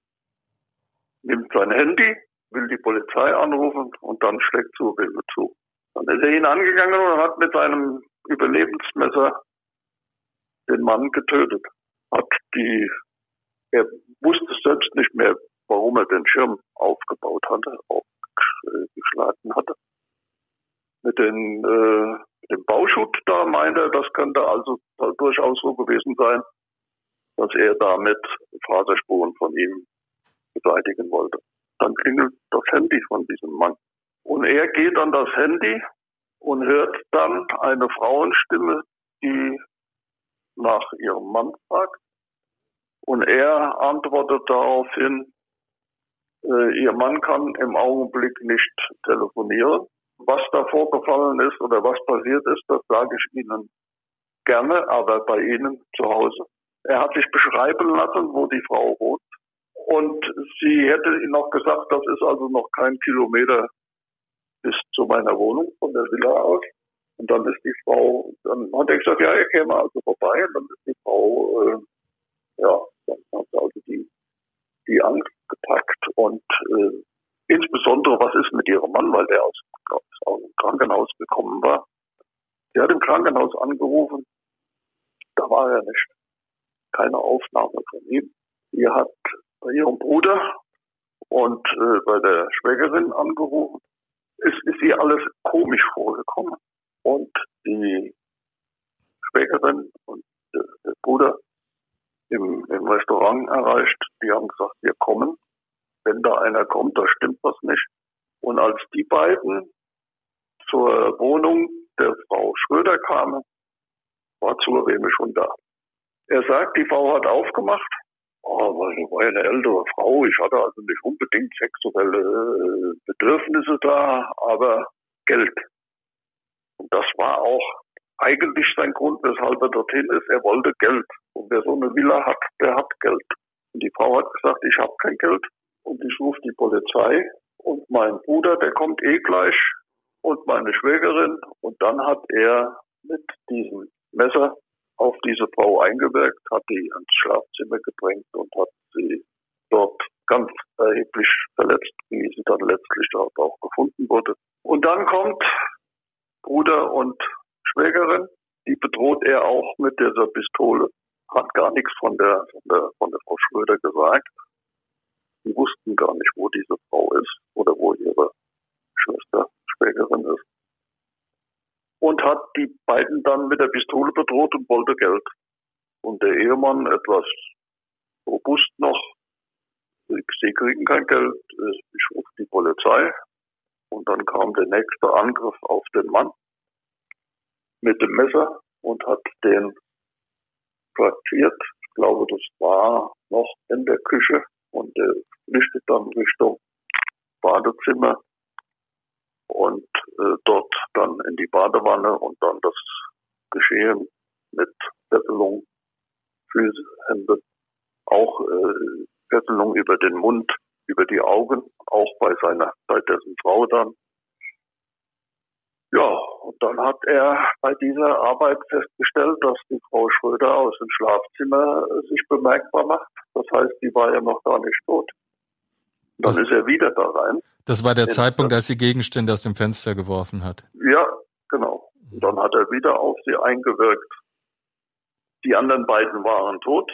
Sein Handy, will die Polizei anrufen und dann schlägt Zuwilde zu. Dann ist er ihn angegangen und hat mit seinem Überlebensmesser den Mann getötet. Hat die, er wusste selbst nicht mehr, warum er den Schirm aufgebaut hatte, aufgeschlagen hatte. Mit den, äh, dem Bauschutt da meint er, das könnte also durchaus so gewesen sein, dass er damit Faserspuren von ihm beseitigen wollte. Dann klingelt das Handy von diesem Mann. Und er geht an das Handy und hört dann eine Frauenstimme, die nach ihrem Mann fragt. Und er antwortet daraufhin, äh, ihr Mann kann im Augenblick nicht telefonieren. Was da vorgefallen ist oder was passiert ist, das sage ich Ihnen gerne, aber bei Ihnen zu Hause. Er hat sich beschreiben lassen, wo die Frau wohnt. Und sie hätte ihm noch gesagt, das ist also noch kein Kilometer bis zu meiner Wohnung von der Villa aus. Und dann ist die Frau, dann hat er gesagt, ja, er käme also vorbei. Und dann ist die Frau, äh, ja, dann hat sie also die, die Angst gepackt. Und äh, insbesondere, was ist mit ihrem Mann, weil der aus, aus dem Krankenhaus gekommen war. Sie hat im Krankenhaus angerufen, da war er nicht. Keine Aufnahme von ihm. Sie hat bei ihrem Bruder und äh, bei der Schwägerin angerufen. Es ist ihr alles komisch vorgekommen. Und die Schwägerin und der, der Bruder im, im Restaurant erreicht, die haben gesagt, wir kommen. Wenn da einer kommt, da stimmt was nicht. Und als die beiden zur Wohnung der Frau Schröder kamen, war Zurweme schon da. Er sagt, die Frau hat aufgemacht Oh, weil ich war ja eine ältere Frau. Ich hatte also nicht unbedingt sexuelle äh, Bedürfnisse da, aber Geld. Und das war auch eigentlich sein Grund, weshalb er dorthin ist. Er wollte Geld. Und wer so eine Villa hat, der hat Geld. Und die Frau hat gesagt, ich habe kein Geld. Und ich rufe die Polizei. Und mein Bruder, der kommt eh gleich. Und meine Schwägerin. Und dann hat er mit diesem Messer auf diese Frau eingewirkt, hat die ans Schlafzimmer gedrängt und hat sie dort ganz erheblich verletzt, wie sie dann letztlich dort auch gefunden wurde. Und dann kommt Bruder und Schwägerin, die bedroht er auch mit dieser Pistole, hat gar nichts von der, von der, von der Frau Schröder gesagt. Die wussten gar nicht, wo diese Frau ist oder wo ihre Schwester, Schwägerin ist. Und hat die beiden dann mit der Pistole bedroht und wollte Geld. Und der Ehemann, etwas robust noch, sie kriegen kein Geld, ich rufe die Polizei. Und dann kam der nächste Angriff auf den Mann mit dem Messer und hat den fraktiert. Ich glaube, das war noch in der Küche und er flüchtet dann Richtung Badezimmer und äh, dort dann in die Badewanne und dann das Geschehen mit Fesselung, Füße, Hände, auch äh, Fesselung über den Mund, über die Augen, auch bei seiner, bei dessen Frau dann. Ja, und dann hat er bei dieser Arbeit festgestellt, dass die Frau Schröder aus dem Schlafzimmer sich bemerkbar macht. Das heißt, die war ja noch gar nicht tot. Dann das, ist er wieder da rein. Das war der Zeitpunkt, als sie Gegenstände aus dem Fenster geworfen hat. Ja, genau. Und dann hat er wieder auf sie eingewirkt. Die anderen beiden waren tot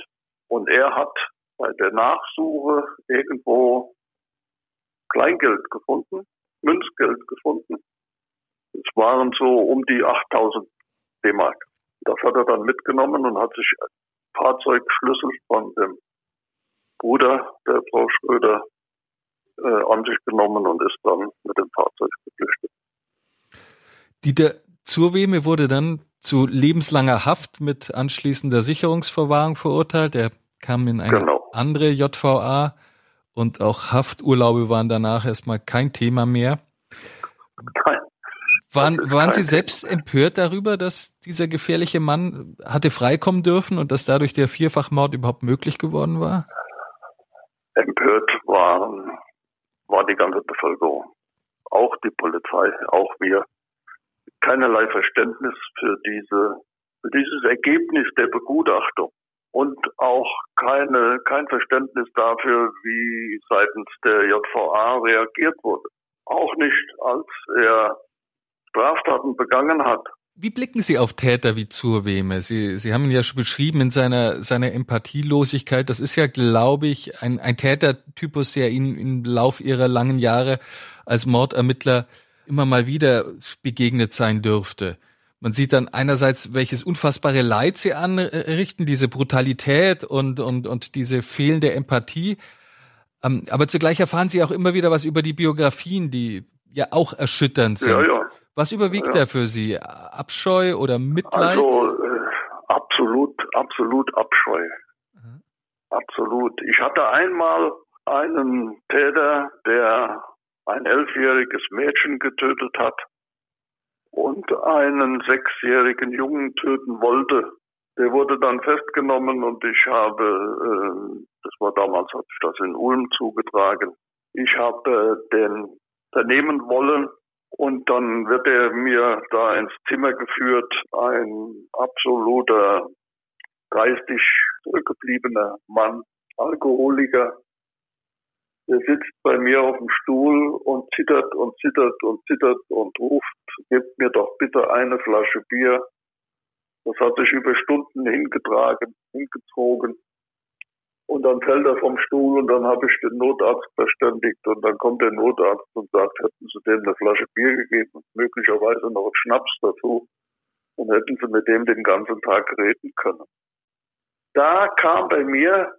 und er hat bei der Nachsuche irgendwo Kleingeld gefunden, Münzgeld gefunden. Es waren so um die 8000 D-Mark. Das hat er dann mitgenommen und hat sich Fahrzeugschlüssel von dem Bruder der Frau Schröder äh, an sich genommen und ist dann mit dem Fahrzeug geflüchtet. Dieter Zurweme wurde dann zu lebenslanger Haft mit anschließender Sicherungsverwahrung verurteilt. Er kam in eine genau. andere JVA und auch Hafturlaube waren danach erstmal kein Thema mehr. Nein. Waren, waren Sie selbst empört darüber, dass dieser gefährliche Mann hatte freikommen dürfen und dass dadurch der Vierfachmord überhaupt möglich geworden war? Empört waren, war die ganze Bevölkerung. Auch die Polizei, auch wir. Keinerlei Verständnis für diese, für dieses Ergebnis der Begutachtung und auch keine, kein Verständnis dafür, wie seitens der JVA reagiert wurde. Auch nicht, als er Straftaten begangen hat. Wie blicken Sie auf Täter wie Zurweme? Sie, Sie haben ihn ja schon beschrieben in seiner, seiner Empathielosigkeit. Das ist ja, glaube ich, ein, ein Tätertypus, der Ihnen im Lauf Ihrer langen Jahre als Mordermittler immer mal wieder begegnet sein dürfte. Man sieht dann einerseits, welches unfassbare Leid sie anrichten, diese Brutalität und, und, und diese fehlende Empathie. Ähm, aber zugleich erfahren sie auch immer wieder was über die Biografien, die ja auch erschütternd sind. Ja, ja. Was überwiegt ja. da für Sie? Abscheu oder Mitleid? Also äh, absolut, absolut Abscheu. Mhm. Absolut. Ich hatte einmal einen Täter, der ein elfjähriges Mädchen getötet hat und einen sechsjährigen Jungen töten wollte. Der wurde dann festgenommen und ich habe, äh, das war damals, hat sich das in Ulm zugetragen, ich habe äh, den vernehmen wollen und dann wird er mir da ins Zimmer geführt, ein absoluter geistig zurückgebliebener Mann, Alkoholiker, der sitzt bei mir auf dem Stuhl und zittert und zittert und zittert und ruft, gebt mir doch bitte eine Flasche Bier. Das hat sich über Stunden hingetragen, hingezogen. Und dann fällt er vom Stuhl und dann habe ich den Notarzt verständigt und dann kommt der Notarzt und sagt, hätten Sie dem eine Flasche Bier gegeben, möglicherweise noch einen Schnaps dazu und hätten Sie mit dem den ganzen Tag reden können. Da kam bei mir,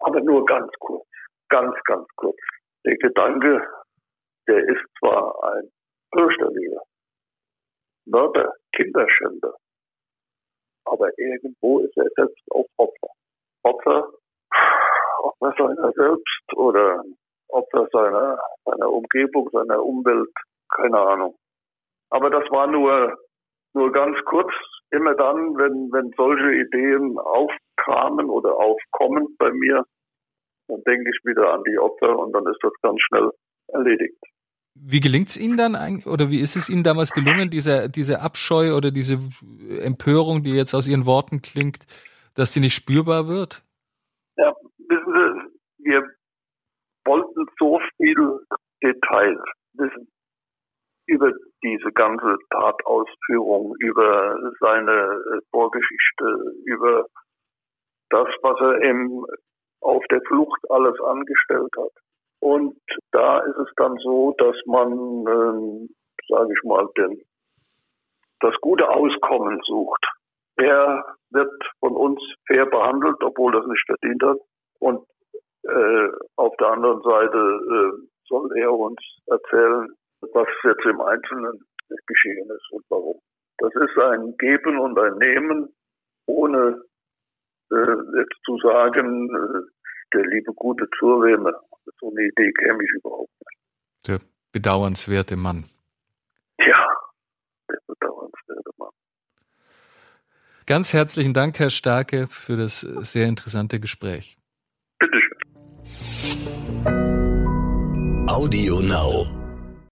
aber nur ganz kurz, ganz, ganz kurz. Der Gedanke, der ist zwar ein fürchterlicher Mörder, Kinderschänder, aber irgendwo ist er selbst auch Opfer. Opfer, Opfer seiner selbst oder Opfer seiner, seiner Umgebung, seiner Umwelt, keine Ahnung. Aber das war nur, nur ganz kurz. immer dann, wenn, wenn solche Ideen aufkamen oder aufkommen bei mir, dann denke ich wieder an die Opfer und dann ist das ganz schnell erledigt. Wie gelingt es Ihnen dann eigentlich, oder wie ist es Ihnen damals gelungen, diese, diese Abscheu oder diese Empörung, die jetzt aus Ihren Worten klingt, dass sie nicht spürbar wird? Ja, wissen Sie, wir wollten so viel Details wissen über diese ganze Tatausführung, über seine Vorgeschichte, über das, was er im, auf der Flucht alles angestellt hat. Und da ist es dann so, dass man, ähm, sage ich mal, den, das gute Auskommen sucht. Er wird von uns fair behandelt, obwohl das nicht verdient hat. Und äh, auf der anderen Seite äh, soll er uns erzählen, was jetzt im Einzelnen geschehen ist und warum. Das ist ein Geben und ein Nehmen, ohne äh, jetzt zu sagen, äh, der liebe gute Zurwähne. So eine Idee käme ich überhaupt nicht. Der bedauernswerte Mann. Ja, der bedauernswerte Mann. Ganz herzlichen Dank, Herr Starke, für das sehr interessante Gespräch. Bitteschön. Audio Now.